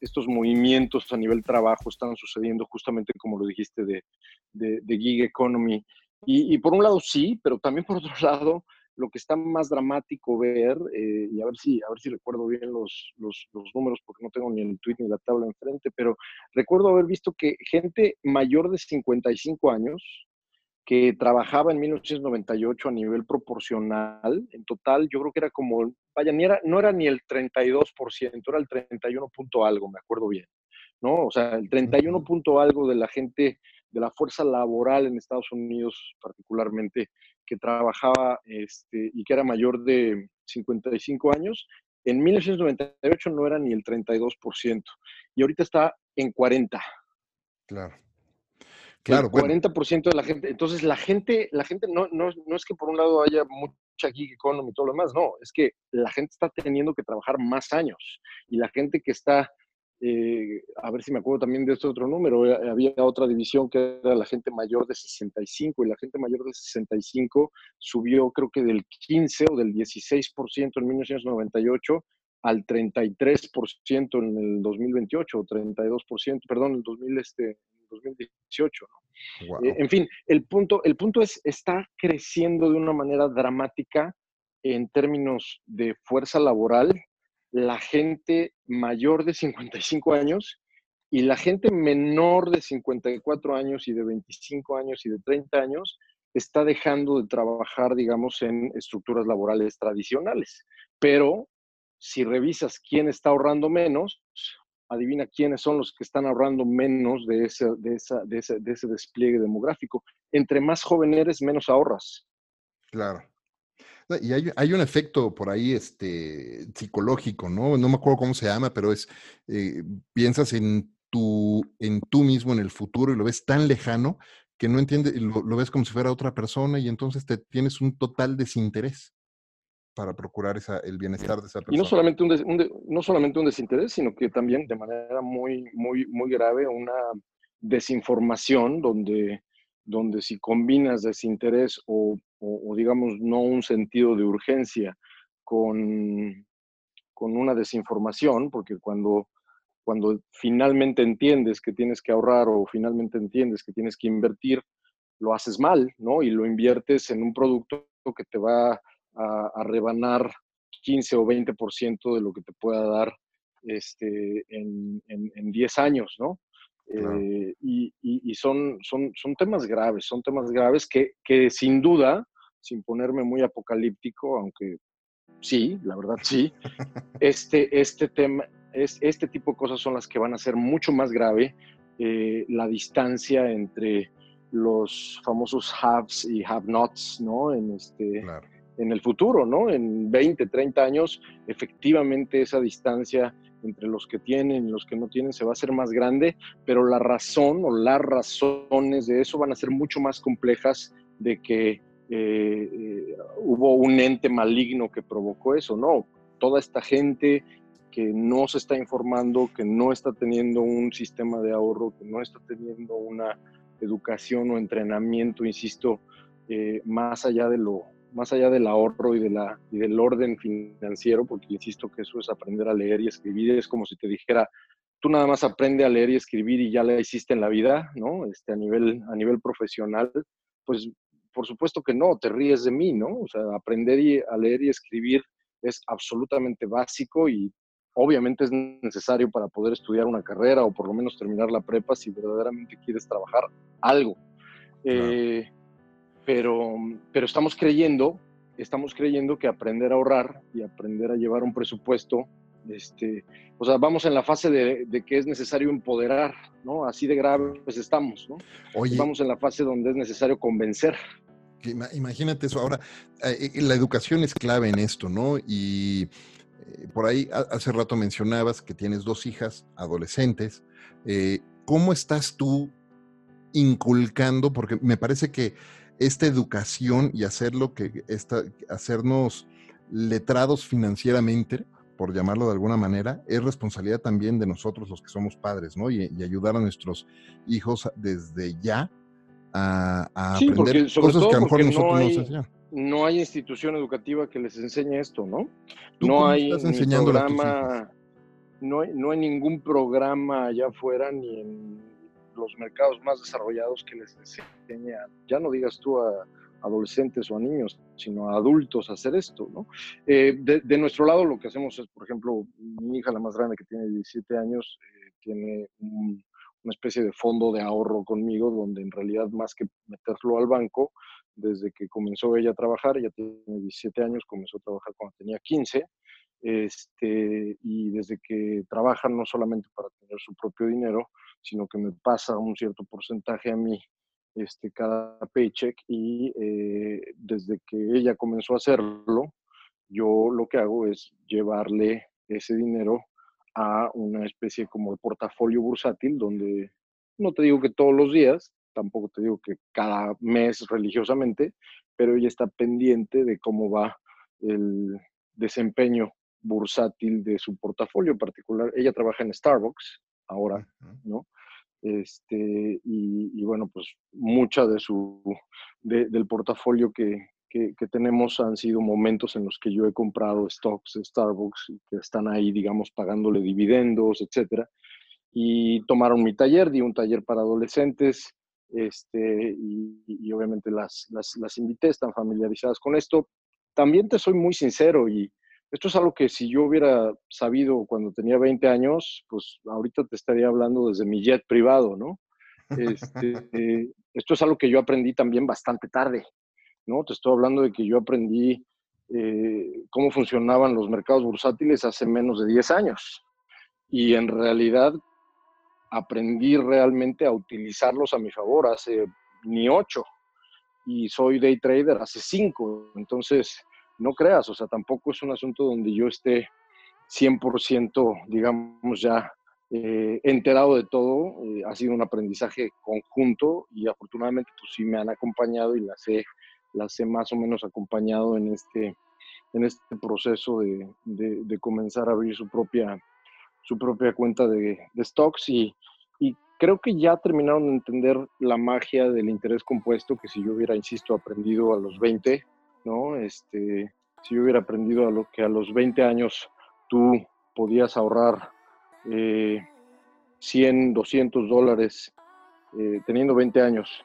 estos movimientos a nivel trabajo están sucediendo justamente como lo dijiste de, de, gig economy. Y, por un lado sí, pero también por otro lado lo que está más dramático ver, eh, y a ver si, a ver si recuerdo bien los, los, los, números, porque no tengo ni el tweet ni la tabla enfrente, pero recuerdo haber visto que gente mayor de 55 años, que trabajaba en 1998 a nivel proporcional. En total, yo creo que era como, vaya, ni era, no era ni el 32%, era el 31 punto algo, me acuerdo bien, ¿no? O sea, el 31 punto algo de la gente, de la fuerza laboral en Estados Unidos particularmente, que trabajaba este, y que era mayor de 55 años, en 1998 no era ni el 32%, y ahorita está en 40%. Claro. Claro, el 40% de la gente, entonces la gente, la gente no, no, no es que por un lado haya mucha gig economy y todo lo demás, no, es que la gente está teniendo que trabajar más años y la gente que está eh, a ver si me acuerdo también de este otro número, eh, había otra división que era la gente mayor de 65 y la gente mayor de 65 subió creo que del 15 o del 16% en 1998 al 33% en el 2028 o 32%, perdón, en el 2000, este, 2018. Eh, en fin, el punto, el punto es, está creciendo de una manera dramática en términos de fuerza laboral la gente mayor de 55 años y la gente menor de 54 años y de 25 años y de 30 años está dejando de trabajar, digamos, en estructuras laborales tradicionales. Pero si revisas quién está ahorrando menos, adivina quiénes son los que están ahorrando menos de ese, de, de ese, de ese despliegue demográfico. Entre más joven eres, menos ahorras. Claro. Y hay, un efecto por ahí este, psicológico, ¿no? No me acuerdo cómo se llama, pero es, eh, piensas en tu, en tú mismo, en el futuro, y lo ves tan lejano que no entiendes, lo, lo ves como si fuera otra persona y entonces te tienes un total desinterés para procurar esa, el bienestar de esa persona. Y no solamente un, no solamente un desinterés, sino que también de manera muy, muy, muy grave una desinformación donde donde si combinas desinterés o, digamos no un sentido de urgencia con, con una desinformación, porque cuando, cuando finalmente entiendes que tienes que ahorrar o finalmente entiendes que tienes que invertir, lo haces mal, ¿no? Y lo inviertes en un producto que te va a, a rebanar 15 o 20% de lo que te pueda dar este, en, en, en 10 años, ¿no? Eh, y, son, son, son temas graves, son temas graves que, que sin duda, sin ponerme muy apocalíptico, aunque sí, la verdad sí, este, este tema, es, este tipo de cosas son las que van a ser mucho más grave eh, la distancia entre los famosos haves y have-nots, ¿no? En, este, en el futuro, ¿no? En 20, 30 años, efectivamente esa distancia entre los que tienen y los que no tienen se va a hacer más grande, pero la razón o las razones de eso van a ser mucho más complejas de que eh, hubo un ente maligno que provocó eso, no. Toda esta gente que no se está informando, que no está teniendo un sistema de ahorro, que no está teniendo una educación o entrenamiento, insisto, eh, más allá de lo más allá del ahorro y, de la, y del orden financiero, porque insisto que eso es aprender a leer y escribir, es como si te dijera, tú nada más aprende a leer y escribir y ya la hiciste en la vida, ¿no? Este, a, nivel, a nivel profesional, pues por supuesto que no, te ríes de mí, ¿no? O sea, aprender a leer y escribir es absolutamente básico y obviamente es necesario para poder estudiar una carrera o por lo menos terminar la prepa si verdaderamente quieres trabajar algo. Eh, pero, pero estamos creyendo, estamos creyendo que aprender a ahorrar y aprender a llevar un presupuesto, este, o sea, vamos en la fase de, que es necesario empoderar, ¿no? Así de grave pues estamos, ¿no? Vamos en la fase donde es necesario convencer. Imagínate eso. Ahora, eh, eh, la educación es clave en esto, ¿no? Y eh, por ahí hace rato mencionabas que tienes dos hijas adolescentes. ¿Cómo estás tú inculcando? Porque me parece que esta educación y hacerlo que esta, hacernos letrados financieramente, por llamarlo de alguna manera, es responsabilidad también de nosotros los que somos padres, ¿no? Y, ayudar a nuestros hijos desde ya a, aprender cosas que a lo mejor nosotros no, hay, nos No hay institución educativa que les enseñe esto, ¿no? No hay programa, no hay, no hay ningún programa allá afuera ni en los mercados más desarrollados que les enseña, ya no digas tú a adolescentes o a niños, sino a adultos a hacer esto, ¿no? Eh, de, nuestro lado lo que hacemos es, por ejemplo, mi hija, la más grande, que tiene 17 años, eh, tiene una especie de fondo de ahorro conmigo, donde en realidad más que meterlo al banco, desde que comenzó ella a trabajar, ella tiene 17 años, comenzó a trabajar cuando tenía 15, este, y desde que trabaja no solamente para tener su propio dinero, sino que me pasa un cierto porcentaje a mí este, cada paycheck y eh, desde que ella comenzó a hacerlo, yo lo que hago es llevarle ese dinero a una especie como de portafolio bursátil donde No te digo que todos los días, tampoco te digo que cada mes religiosamente, pero ella está pendiente de cómo va el desempeño bursátil de su portafolio particular. Ella trabaja en Starbucks ahora, ¿no? Este, y, bueno, pues mucha de su, del portafolio que, que, tenemos han sido momentos en los que yo he comprado stocks de Starbucks que están ahí, digamos, pagándole dividendos, etcétera. Y tomaron mi taller, di un taller para adolescentes, este, y, obviamente las, las, las, invité, están familiarizadas con esto. También te soy muy sincero y esto es algo que si yo hubiera sabido cuando tenía 20 años, pues ahorita te estaría hablando desde mi jet privado, ¿no? Este, esto es algo que yo aprendí también bastante tarde. ¿no? Te estoy hablando de que yo aprendí eh, cómo funcionaban los mercados bursátiles hace menos de 10 años. Y en realidad aprendí realmente a utilizarlos a mi favor hace ni 8. Y soy day trader hace 5. Entonces, no creas, o sea, tampoco es un asunto donde yo esté 100%, digamos, ya eh, enterado de todo. Eh, ha sido un aprendizaje conjunto y afortunadamente pues sí me han acompañado y las he las he más o menos acompañado en este, en este proceso de, comenzar a abrir su propia, su propia cuenta de, de stocks y, creo que ya terminaron de entender la magia del interés compuesto que si yo hubiera, insisto, aprendido a los 20, ¿no? Este, si yo hubiera aprendido a lo que a los 20 años tú podías ahorrar eh, 100, 200 dólares eh, teniendo 20 años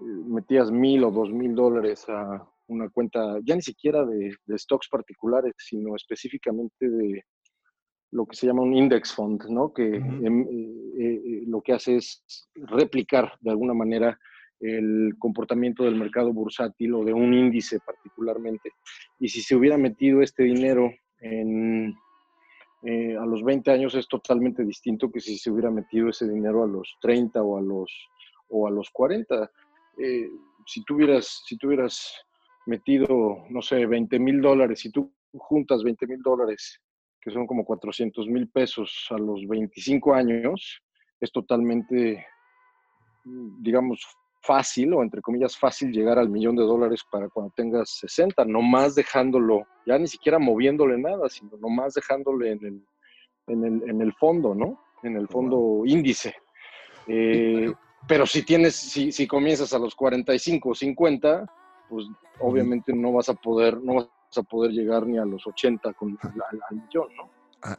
metías mil o dos mil dólares a una cuenta, ya ni siquiera de, stocks particulares, sino específicamente de lo que se llama un index fund, ¿no? Que em, eh, eh, lo que hace es replicar de alguna manera el comportamiento del mercado bursátil o de un índice particularmente. Y si se hubiera metido este dinero en, eh, a los 20 años es totalmente distinto que si se hubiera metido ese dinero a los 30 o a los, o a los 40. Eh, si, tuvieras, si tuvieras metido, no sé, 20 mil dólares, si tú juntas 20 mil dólares, que son como 400 mil pesos a los 25 años, es totalmente, digamos, fácil o entre comillas fácil llegar al millón de dólares para cuando tengas 60, nomás dejándolo, ya ni siquiera moviéndole nada, sino nomás dejándole en el, en el, en el fondo, ¿no? En el fondo índice. Eh, pero si tienes, si, si comienzas a los 45 o 50, pues obviamente no vas a poder, no vas a poder llegar ni a los 80 con, al, millón, ¿no?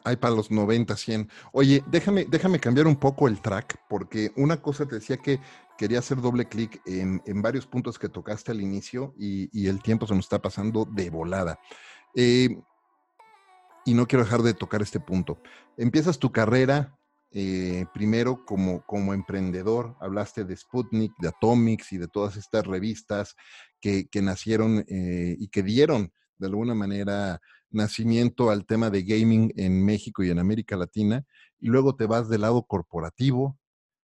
Hay para los 90, 100. Oye, déjame, déjame cambiar un poco el track, porque una cosa te decía que quería hacer doble clic en, en, varios puntos que tocaste al inicio y, el tiempo se nos está pasando de volada. Eh, y no quiero dejar de tocar este punto. Empiezas tu carrera eh, primero como, como emprendedor, hablaste de Sputnik, de Atomics y de todas estas revistas que, nacieron eh, y que dieron de alguna manera nacimiento al tema de gaming en México y en América Latina, y luego te vas del lado corporativo,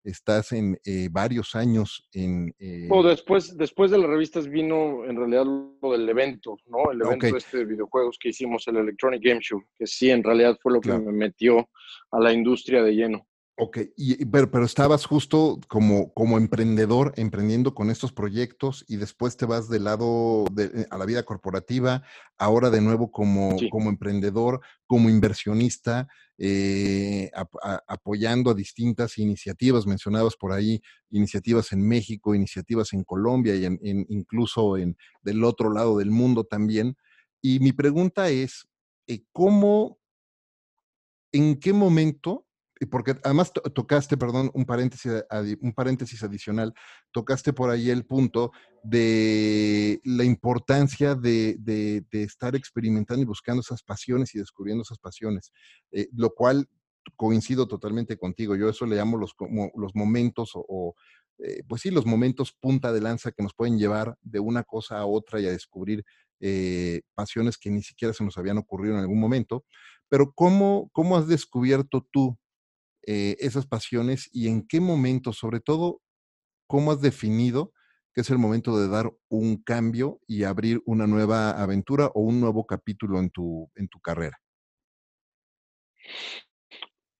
estás en eh, varios años en... Eh... después, después de las revistas vino en realidad lo del evento, ¿no? El evento este de videojuegos que hicimos, el Electronic Game Show, que sí, en realidad fue lo que me metió a la industria de lleno. Ok, y, pero, pero, estabas justo como, como emprendedor, emprendiendo con estos proyectos y después te vas del lado de, eh, a la vida corporativa, ahora de nuevo como, como emprendedor, como inversionista, eh, apoyando a distintas iniciativas mencionadas por ahí, iniciativas en México, iniciativas en Colombia y en, incluso en, del otro lado del mundo también. Y mi pregunta es, eh, ¿cómo, en qué momento porque además tocaste, perdón, un paréntesis, un paréntesis adicional, tocaste por ahí el punto de la importancia de, de, estar experimentando y buscando esas pasiones y descubriendo esas pasiones, eh, lo cual coincido totalmente contigo. Yo eso le llamo los, como los momentos o, eh, pues sí, los momentos punta de lanza que nos pueden llevar de una cosa a otra y a descubrir eh, pasiones que ni siquiera se nos habían ocurrido en algún momento. Pero ¿cómo, cómo has descubierto tú eh, esas pasiones y en qué momento, sobre todo, cómo has definido que es el momento de dar un cambio y abrir una nueva aventura o un nuevo capítulo en tu, en tu carrera?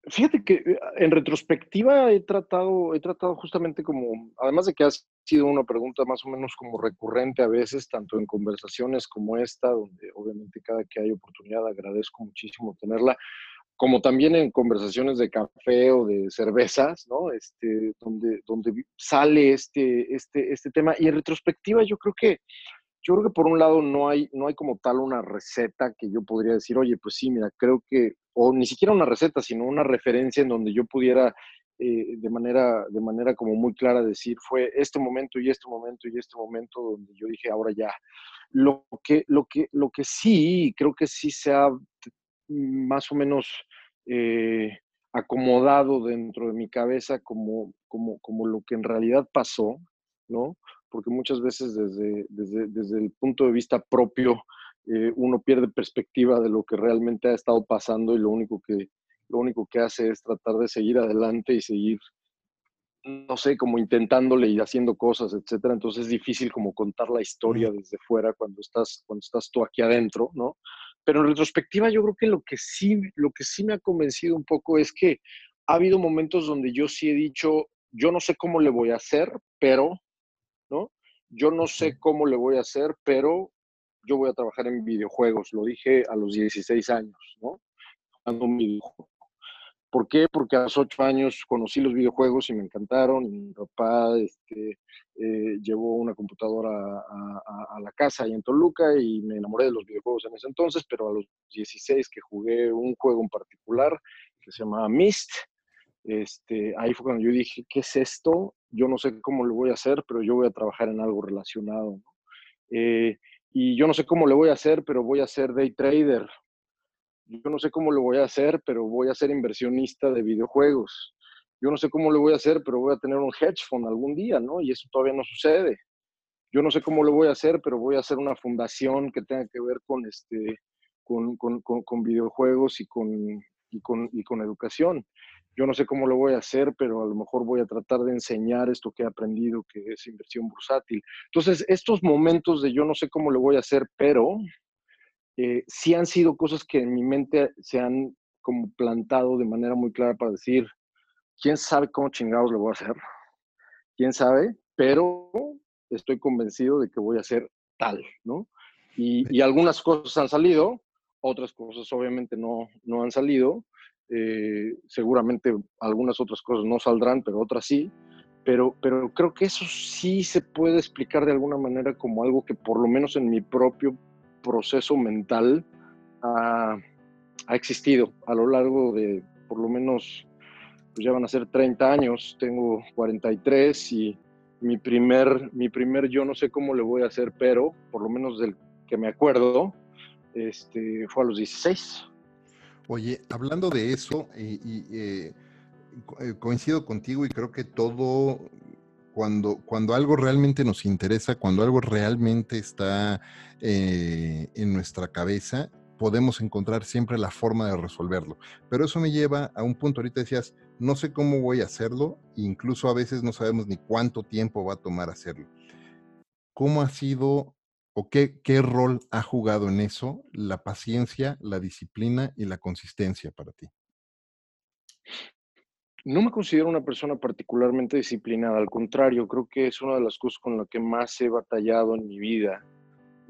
Fíjate que eh, en retrospectiva he tratado, he tratado justamente como, además de que ha sido una pregunta más o menos como recurrente a veces, tanto en conversaciones como esta, donde obviamente cada que hay oportunidad agradezco muchísimo tenerla, como también en conversaciones de café o de cervezas, ¿no? Este, donde, donde sale este, este, este tema. Y en retrospectiva yo creo que yo creo que por un lado no hay, no hay como tal una receta que yo podría decir, oye, pues sí, mira, creo que, o ni siquiera una receta, sino una referencia en donde yo pudiera eh, de, manera, de manera como muy clara decir, fue este momento y este momento y este momento donde yo dije, ahora ya. Lo que, lo que, lo que sí, creo que sí se ha más o menos eh, acomodado dentro de mi cabeza como, como, como lo que en realidad pasó, ¿no? porque muchas veces desde, desde, el punto de vista propio eh, uno pierde perspectiva de lo que realmente ha estado pasando y lo único que, lo único que hace es tratar de seguir adelante y seguir, no sé, como intentándole y haciendo cosas, etcétera. Entonces es difícil como contar la historia desde fuera cuando estás, cuando estás tú aquí adentro, ¿no? Pero en retrospectiva yo creo que lo que sí, lo que sí me ha convencido un poco es que ha habido momentos donde yo sí he dicho, yo no sé cómo le voy a hacer, pero ¿no? Yo no sé cómo le voy a hacer, pero yo voy a trabajar en videojuegos, lo dije a los 16 años, ¿no? ¿Por qué? Porque a los 8 años conocí los videojuegos y me encantaron. Mi papá este, eh, llevó una computadora a, la casa ahí en Toluca y me enamoré de los videojuegos en ese entonces, pero a los 16 que jugué un juego en particular que se llamaba Myst, este, ahí fue cuando yo dije, ¿qué es esto? Yo no sé cómo lo voy a hacer, pero yo voy a trabajar en algo relacionado. Eh, y yo no sé cómo le voy a hacer, pero voy a ser day trader. Yo no sé cómo lo voy a hacer, pero voy a ser inversionista de videojuegos. Yo no sé cómo lo voy a hacer, pero voy a tener un hedge fund algún día, ¿no? Y eso todavía no sucede. Yo no sé cómo lo voy a hacer, pero voy a hacer una fundación que tenga que ver con, este, con, con, con, videojuegos y con, y con, y con educación yo no sé cómo lo voy a hacer, pero a lo mejor voy a tratar de enseñar esto que he aprendido, que es inversión bursátil. Entonces, estos momentos de yo no sé cómo lo voy a hacer, pero eh, sí han sido cosas que en mi mente se han como plantado de manera muy clara para decir, ¿quién sabe cómo chingados lo voy a hacer? ¿Quién sabe? Pero estoy convencido de que voy a hacer tal, ¿no? Y, y algunas cosas han salido, otras cosas obviamente no, no han salido, eh, seguramente algunas otras cosas no saldrán, pero otras sí. Pero, pero creo que eso sí se puede explicar de alguna manera como algo que por lo menos en mi propio proceso mental ha, existido a lo largo de por lo menos, pues ya van a ser 30 años, tengo 43 y mi primer, mi primer yo no sé cómo le voy a hacer, pero por lo menos del que me acuerdo, este, fue a los 16. Oye, hablando de eso, y, eh, eh, coincido contigo y creo que todo, cuando, cuando algo realmente nos interesa, cuando algo realmente está eh, en nuestra cabeza, podemos encontrar siempre la forma de resolverlo. Pero eso me lleva a un punto, ahorita decías, no sé cómo voy a hacerlo, incluso a veces no sabemos ni cuánto tiempo va a tomar hacerlo. ¿Cómo ha sido o qué, qué rol ha jugado en eso la paciencia, la disciplina y la consistencia para ti? No me considero una persona particularmente disciplinada, al contrario, creo que es una de las cosas con las que más he batallado en mi vida.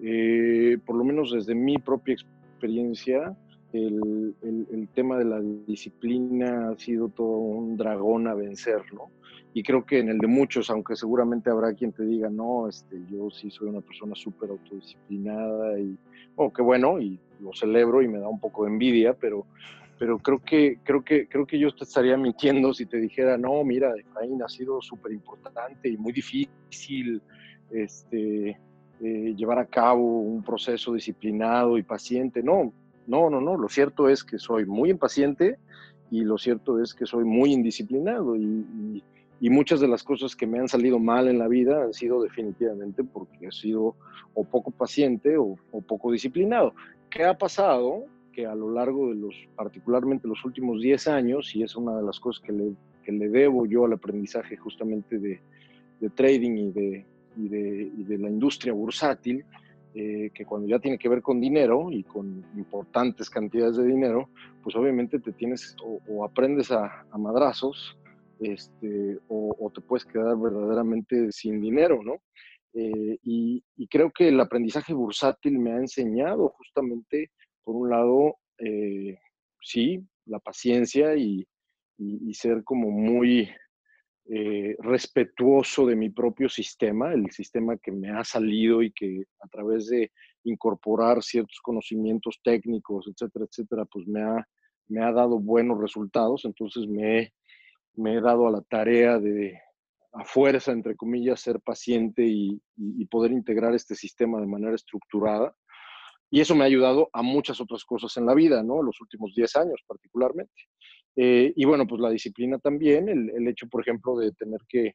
Eh, por lo menos desde mi propia experiencia, el, el, tema de la disciplina ha sido todo un dragón a vencer, ¿no? y creo que en el de muchos, aunque seguramente habrá quien te diga, no, este, yo sí soy una persona súper autodisciplinada y, oh, qué bueno, y lo celebro y me da un poco de envidia, pero, pero creo, que, creo, que, creo que yo te estaría mintiendo si te dijera, no, mira, Efraín ha sido súper importante y muy difícil este, eh, llevar a cabo un proceso disciplinado y paciente. No, no, no, no, lo cierto es que soy muy impaciente y lo cierto es que soy muy indisciplinado y y muchas de las cosas que me han salido mal en la vida han sido definitivamente porque he sido o poco paciente o, poco disciplinado. ¿Qué ha pasado? Que a lo largo de los, particularmente los últimos 10 años, y es una de las cosas que le, que le debo yo al aprendizaje justamente de, de trading y de, y de, y de, la industria bursátil, eh, que cuando ya tiene que ver con dinero y con importantes cantidades de dinero, pues obviamente te tienes o, aprendes a, madrazos este, o, te puedes quedar verdaderamente sin dinero, ¿no? Eh, y, creo que el aprendizaje bursátil me ha enseñado justamente, por un lado, eh, sí, la paciencia y, ser como muy eh, respetuoso de mi propio sistema, el sistema que me ha salido y que a través de incorporar ciertos conocimientos técnicos, etcétera, etcétera, pues me ha, me ha dado buenos resultados. Entonces me, me he dado a la tarea de, a fuerza, entre comillas, ser paciente y, poder integrar este sistema de manera estructurada. Y eso me ha ayudado a muchas otras cosas en la vida, ¿no? Los últimos 10 años particularmente. Eh, y bueno, pues la disciplina también, el, hecho, por ejemplo, de tener que,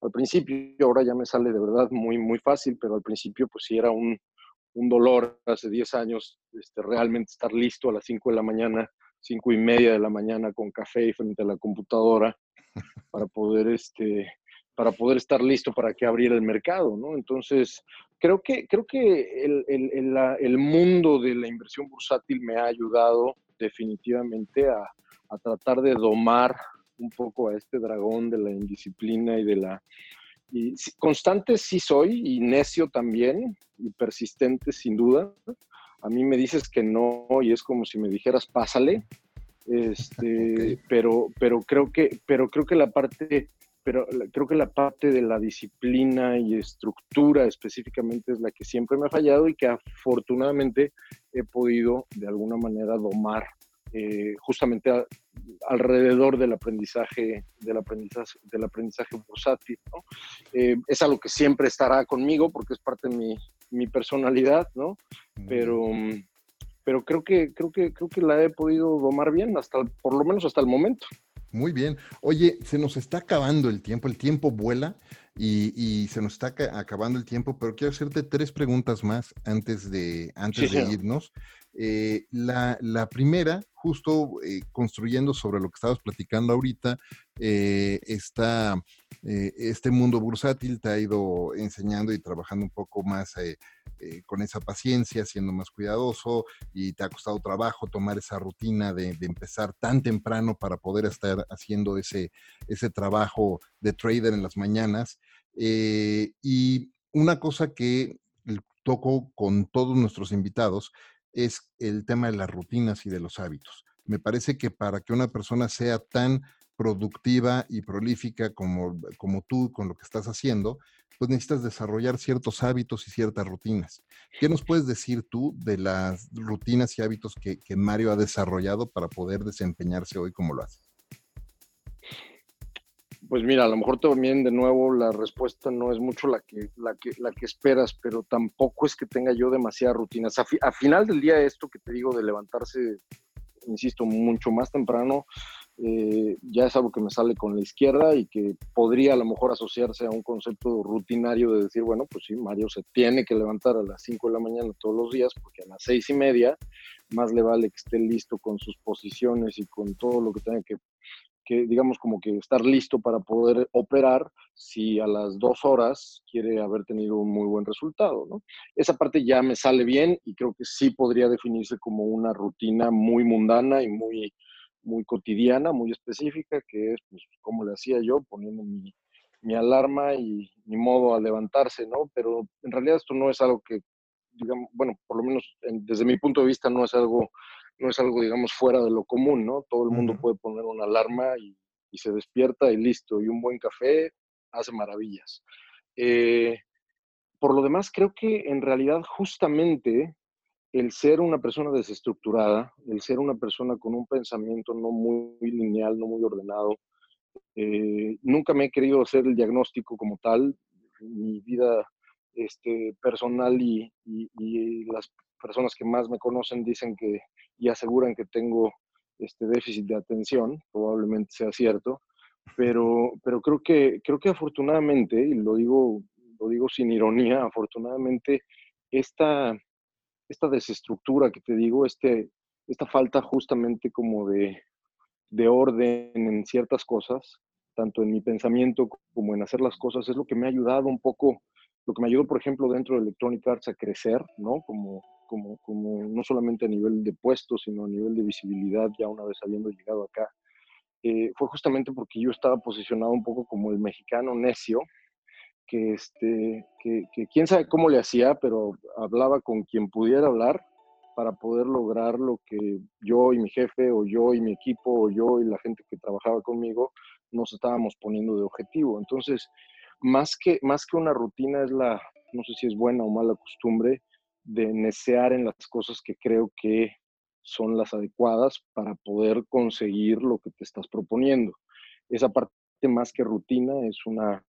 al principio, ahora ya me sale de verdad muy, muy fácil, pero al principio pues sí era un, un dolor hace 10 años este, realmente estar listo a las 5 de la mañana, 5 y media de la mañana con café frente a la computadora para poder este, para poder estar listo para que abriera el mercado, ¿no? Entonces, creo que, creo que el, el, el, mundo de la inversión bursátil me ha ayudado definitivamente a, a, tratar de domar un poco a este dragón de la indisciplina y de la... Y constante sí soy y necio también y persistente sin duda. A mí me dices que no y es como si me dijeras pásale, este, pero, pero creo que, pero creo que la parte pero creo que la parte de la disciplina y estructura específicamente es la que siempre me ha fallado y que afortunadamente he podido de alguna manera domar eh, justamente alrededor del aprendizaje del aprendizaje del aprendizaje bursátil eh, es algo que siempre estará conmigo porque es parte de mi, mi personalidad no pero pero creo que creo que creo que la he podido domar bien hasta por lo menos hasta el momento muy bien. Oye, se nos está acabando el tiempo, el tiempo vuela y, se nos está acabando el tiempo, pero quiero hacerte tres preguntas más antes de, antes de irnos. Eh, la, primera, justo eh, construyendo sobre lo que estabas platicando ahorita, eh, está este mundo bursátil te ha ido enseñando y trabajando un poco más con esa paciencia, siendo más cuidadoso y te ha costado trabajo tomar esa rutina de, empezar tan temprano para poder estar haciendo ese, ese trabajo de trader en las mañanas. y una cosa que toco con todos nuestros invitados es el tema de las rutinas y de los hábitos. Me parece que para que una persona sea tan productiva y prolífica como, como tú con lo que estás haciendo, pues necesitas desarrollar ciertos hábitos y ciertas rutinas. ¿Qué nos puedes decir tú de las rutinas y hábitos que, Mario ha desarrollado para poder desempeñarse hoy como lo hace? Pues mira, a lo mejor también de nuevo la respuesta no es mucho la que, la que, la que esperas, pero tampoco es que tenga yo demasiadas rutinas. A, final del día esto que te digo de levantarse, insisto, mucho más temprano, eh, ya es algo que me sale con la izquierda y que podría a lo mejor asociarse a un concepto rutinario de decir, bueno, pues sí, Mario se tiene que levantar a las 5 de la mañana todos los días porque a las seis y media más le vale que esté listo con sus posiciones y con todo lo que tenga que que digamos como que estar listo para poder operar si a las dos horas quiere haber tenido un muy buen resultado, ¿no? Esa parte ya me sale bien y creo que sí podría definirse como una rutina muy mundana y muy, muy cotidiana, muy específica, que es pues como le hacía yo, poniendo mi, mi alarma y mi modo a levantarse, ¿no? Pero en realidad esto no es algo que, digamos, bueno, por lo menos desde mi punto de vista no es algo no es algo, digamos, fuera de lo común, ¿no? Todo el mundo puede poner una alarma y, se despierta y listo. Y un buen café hace maravillas. Eh, por lo demás, creo que en realidad justamente el ser una persona desestructurada, el ser una persona con un pensamiento no muy lineal, no muy ordenado, eh, nunca me he querido hacer el diagnóstico como tal. Mi vida este, personal y, y, las personas que más me conocen dicen que y aseguran que tengo este déficit de atención, probablemente sea cierto, pero, pero creo, que, creo que afortunadamente, y lo digo, lo digo sin ironía, afortunadamente esta, esta desestructura que te digo, este, esta falta justamente como de, de orden en ciertas cosas, tanto en mi pensamiento como en hacer las cosas, es lo que me ha ayudado un poco lo que me ayudó, por ejemplo, dentro de Electronic Arts a crecer, ¿no? Como, como, como no solamente a nivel de puestos, sino a nivel de visibilidad, ya una vez habiendo llegado acá, eh, fue justamente porque yo estaba posicionado un poco como el mexicano necio, que, este, que, que quién sabe cómo le hacía, pero hablaba con quien pudiera hablar para poder lograr lo que yo y mi jefe, o yo y mi equipo, o yo y la gente que trabajaba conmigo nos estábamos poniendo de objetivo. Entonces, más que, más que una rutina es la, no sé si es buena o mala costumbre, de necear en las cosas que creo que son las adecuadas para poder conseguir lo que te estás proponiendo. Esa parte más que rutina es una,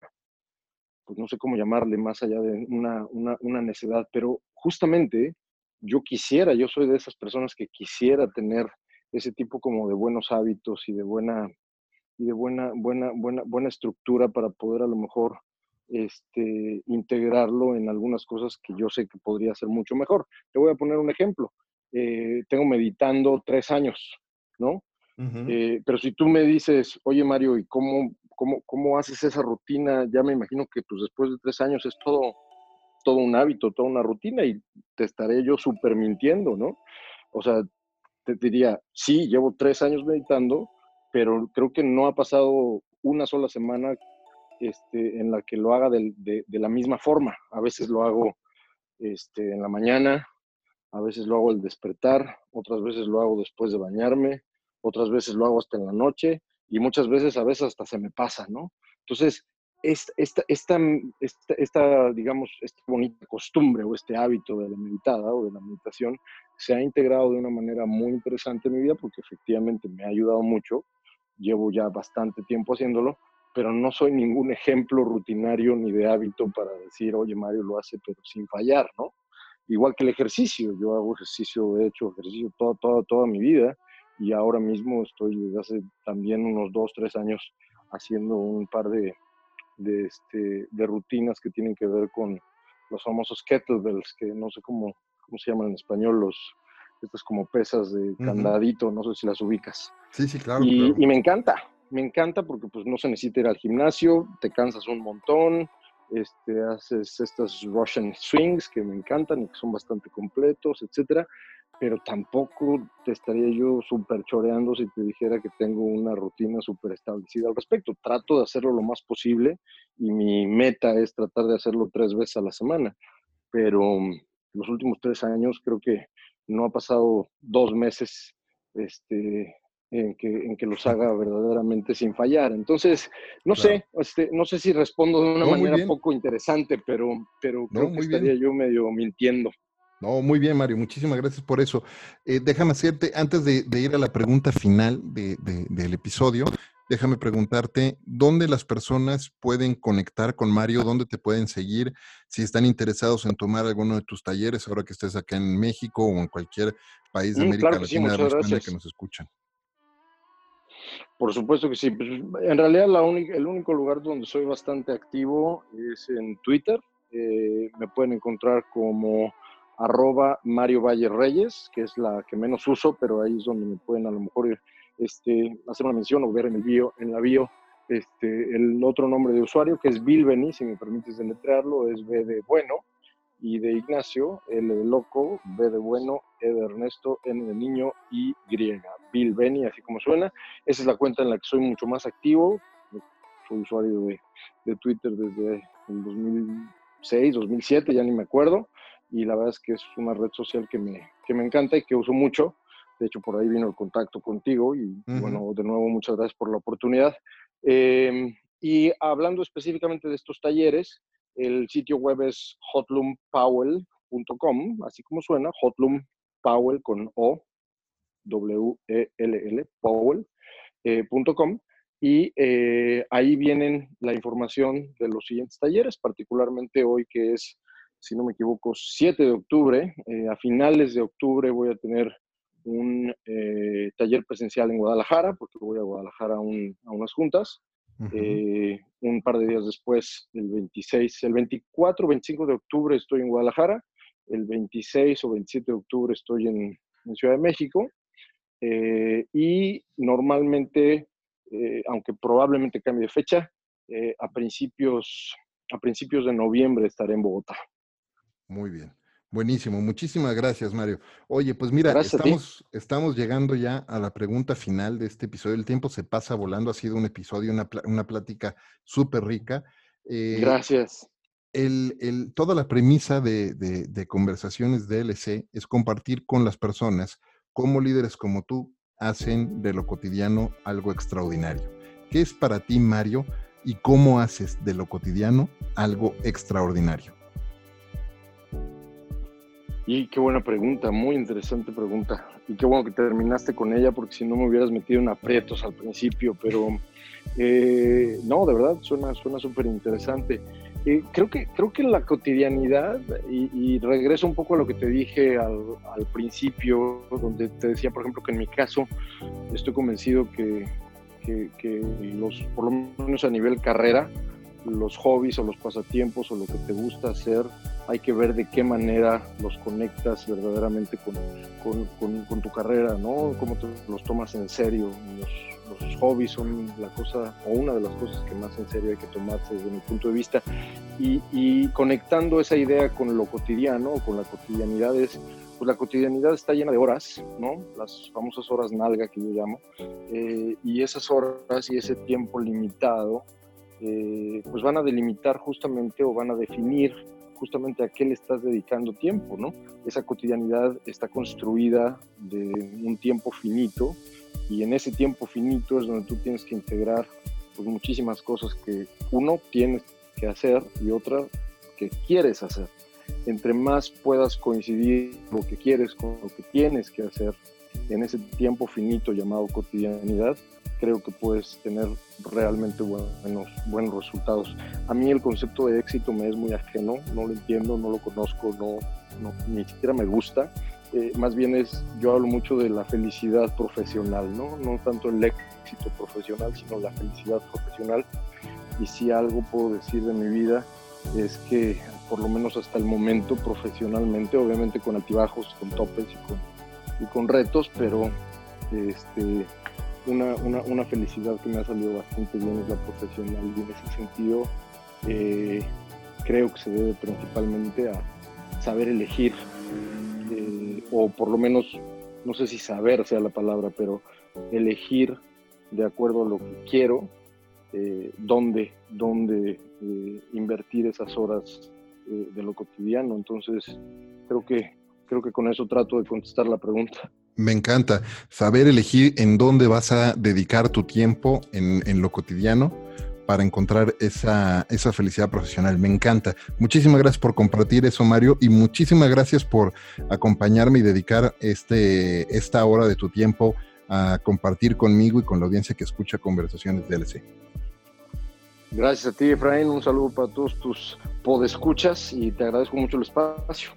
pues no sé cómo llamarle, más allá de una, una, una necedad, pero justamente yo quisiera, yo soy de esas personas que quisiera tener ese tipo como de buenos hábitos y de buena y de buena buena buena buena estructura para poder a lo mejor este integrarlo en algunas cosas que yo sé que podría ser mucho mejor. Te voy a poner un ejemplo. Eh, tengo meditando tres años, ¿no? Eh, pero si tú me dices, oye Mario, ¿y cómo, cómo, cómo haces esa rutina? Ya me imagino que pues después de tres años es todo todo un hábito, toda una rutina y te estaré yo súper mintiendo, ¿no? O sea, te diría, sí, llevo tres años meditando, pero creo que no ha pasado una sola semana este, en la que lo haga de, la misma forma. A veces lo hago este, en la mañana, a veces lo hago al despertar, otras veces lo hago después de bañarme, otras veces lo hago hasta en la noche y muchas veces, a veces hasta se me pasa, ¿no? Entonces, esta, esta, esta, esta, digamos, esta bonita costumbre o este hábito de la meditada o de la meditación se ha integrado de una manera muy interesante en mi vida porque efectivamente me ha ayudado mucho. Llevo ya bastante tiempo haciéndolo, pero no soy ningún ejemplo rutinario ni de hábito para decir, oye, Mario lo hace, pero sin fallar, ¿no? Igual que el ejercicio, yo hago ejercicio, he hecho ejercicio toda, toda, toda mi vida y ahora mismo estoy desde hace también unos dos, tres años haciendo un par de, de, este, de rutinas que tienen que ver con los famosos kettlebells, que no sé cómo, cómo se llaman en español, los, estas como pesas de candadito, no sé si las ubicas. Sí, sí, claro y, y, me encanta, me encanta porque pues no se necesita ir al gimnasio, te cansas un montón, este, haces estas Russian swings que me encantan y que son bastante completos, etcétera pero tampoco te estaría yo súper choreando si te dijera que tengo una rutina súper establecida al respecto. Trato de hacerlo lo más posible y mi meta es tratar de hacerlo tres veces a la semana, pero mm, los últimos tres años creo que no ha pasado dos meses este, en, que, en que los haga verdaderamente sin fallar. Entonces, no sé, este, no sé si respondo de una manera poco interesante, pero, pero creo que estaría yo medio mintiendo. No, muy bien, Mario, muchísimas gracias por eso. Eh, déjame hacerte, antes de, ir a la pregunta final del episodio, déjame preguntarte dónde las personas pueden conectar con Mario, dónde te pueden seguir, si están interesados en tomar alguno de tus talleres ahora que estés acá en México o en cualquier país de mm, América Latina que, que nos escuchan. Por supuesto que sí. Pues, en realidad la el único lugar donde soy bastante activo es en Twitter. Eh, me pueden encontrar como arroba Mario Valle Reyes, que es la que menos uso, pero ahí es donde me pueden a lo mejor este, hacer una mención o ver en el bio, en la bio, este, el otro nombre de usuario, que es Bill Benny, si me permites deletrearlo, es B de bueno, y de Ignacio, L de loco, B de bueno, E de Ernesto, N de niño y Benny, así como suena. Esa es la cuenta en la que soy mucho más activo. Soy usuario de, de Twitter desde el 2006, 2007, ya ni me acuerdo y la verdad es que es una red social que me, que me encanta y que uso mucho. De hecho, por ahí vino el contacto contigo y bueno, de nuevo, muchas gracias por la oportunidad. Em, y hablando específicamente de estos talleres, el sitio web es hotlumpowell.com, así como suena, hotlumpowell con O, W-E-L-L, powell.com. Eh, y eh, ahí vienen la información de los siguientes talleres, particularmente hoy que es si no me equivoco, 7 de octubre. Eh, a finales de octubre voy a tener un eh, taller presencial en Guadalajara, porque voy a Guadalajara a, unas juntas. Eh, un par de días después, el 26, el 24, 25 de octubre estoy en Guadalajara. El 26 o 27 de octubre estoy en, Ciudad de México. y normalmente, aunque probablemente cambie de fecha, a principios a principios de noviembre estaré en Bogotá. Muy bien. Buenísimo, muchísimas gracias, Mario. Oye, pues mira, estamos, estamos, llegando ya a la pregunta final de este episodio. El tiempo se pasa volando, ha sido un episodio, una, una plática súper rica. Eh, gracias. El, toda la premisa de, de, de conversaciones DLC es compartir con las personas cómo líderes como tú hacen de lo cotidiano algo extraordinario. ¿Qué es para ti, Mario, y cómo haces de lo cotidiano algo extraordinario? Y qué buena pregunta, muy interesante pregunta. Y qué bueno que terminaste con ella porque si no me hubieras metido en aprietos al principio, pero eh, no, de verdad suena suena súper interesante. Eh, creo, que, creo que la cotidianidad, y, regreso un poco a lo que te dije al, al, principio, donde te decía, por ejemplo, que en mi caso estoy convencido que, que, que los, por lo menos a nivel carrera, los hobbies o los pasatiempos o lo que te gusta hacer, hay que ver de qué manera los conectas verdaderamente con, con, con, tu carrera, ¿no? Cómo los tomas en serio. Los, hobbies son la cosa o una de las cosas que más en serio hay que tomarse desde mi punto de vista. Y, y conectando esa idea con lo cotidiano, con la cotidianidad, es, pues la cotidianidad está llena de horas, ¿no? Las famosas horas nalga que yo llamo. Eh, y esas horas y ese tiempo limitado eh, pues van a delimitar justamente o van a definir justamente a qué le estás dedicando tiempo, ¿no? Esa cotidianidad está construida de un tiempo finito y en ese tiempo finito es donde tú tienes que integrar pues, muchísimas cosas que uno tienes que hacer y otra que quieres hacer. Entre más puedas coincidir lo que quieres con lo que tienes que hacer en ese tiempo finito llamado cotidianidad, creo que puedes tener realmente buenos, buenos resultados. A mí el concepto de éxito me es muy ajeno, no lo entiendo, no lo conozco, no, ni siquiera me gusta. Eh, más bien es, yo hablo mucho de la felicidad profesional, ¿no? No tanto el éxito profesional, sino la felicidad profesional. Y si algo puedo decir de mi vida es que, por lo menos hasta el momento, profesionalmente, obviamente con altibajos, con topes y con, y con retos, pero este, una, una, una, felicidad que me ha salido bastante bien es la profesional y en ese sentido eh, creo que se debe principalmente a saber elegir eh, o por lo menos no sé si saber sea la palabra pero elegir de acuerdo a lo que quiero eh, dónde, dónde invertir esas horas de lo cotidiano. Entonces creo que creo que con eso trato de contestar la pregunta me encanta saber elegir en dónde vas a dedicar tu tiempo en, lo cotidiano para encontrar esa, esa, felicidad profesional. Me encanta. Muchísimas gracias por compartir eso, Mario, y muchísimas gracias por acompañarme y dedicar este, esta hora de tu tiempo a compartir conmigo y con la audiencia que escucha Conversaciones DLC. Gracias a ti, Efraín. Un saludo para todos tus podescuchas y te agradezco mucho el espacio.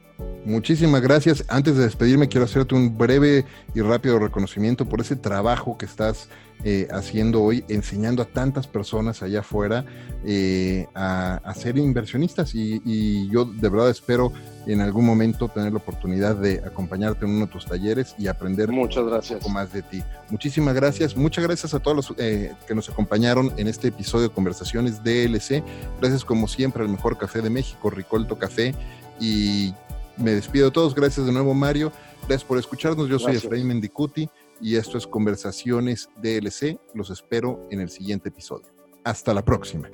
Muchísimas gracias. Antes de despedirme, quiero hacerte un breve y rápido reconocimiento por ese trabajo que estás eh, haciendo hoy, enseñando a tantas personas allá afuera eh, a, ser inversionistas. Y, yo de verdad espero en algún momento tener la oportunidad de acompañarte en uno de tus talleres y aprender Muchas gracias. un poco más de ti. Muchísimas gracias. Muchas gracias a todos los eh, que nos acompañaron en este episodio de Conversaciones DLC. Gracias como siempre al mejor café de México, Ricolto Café. Y me despido de todos. Gracias de nuevo, Mario. Gracias por escucharnos. Yo soy Efraín Mendicuti y esto es Conversaciones DLC. Los espero en el siguiente episodio. Hasta la próxima.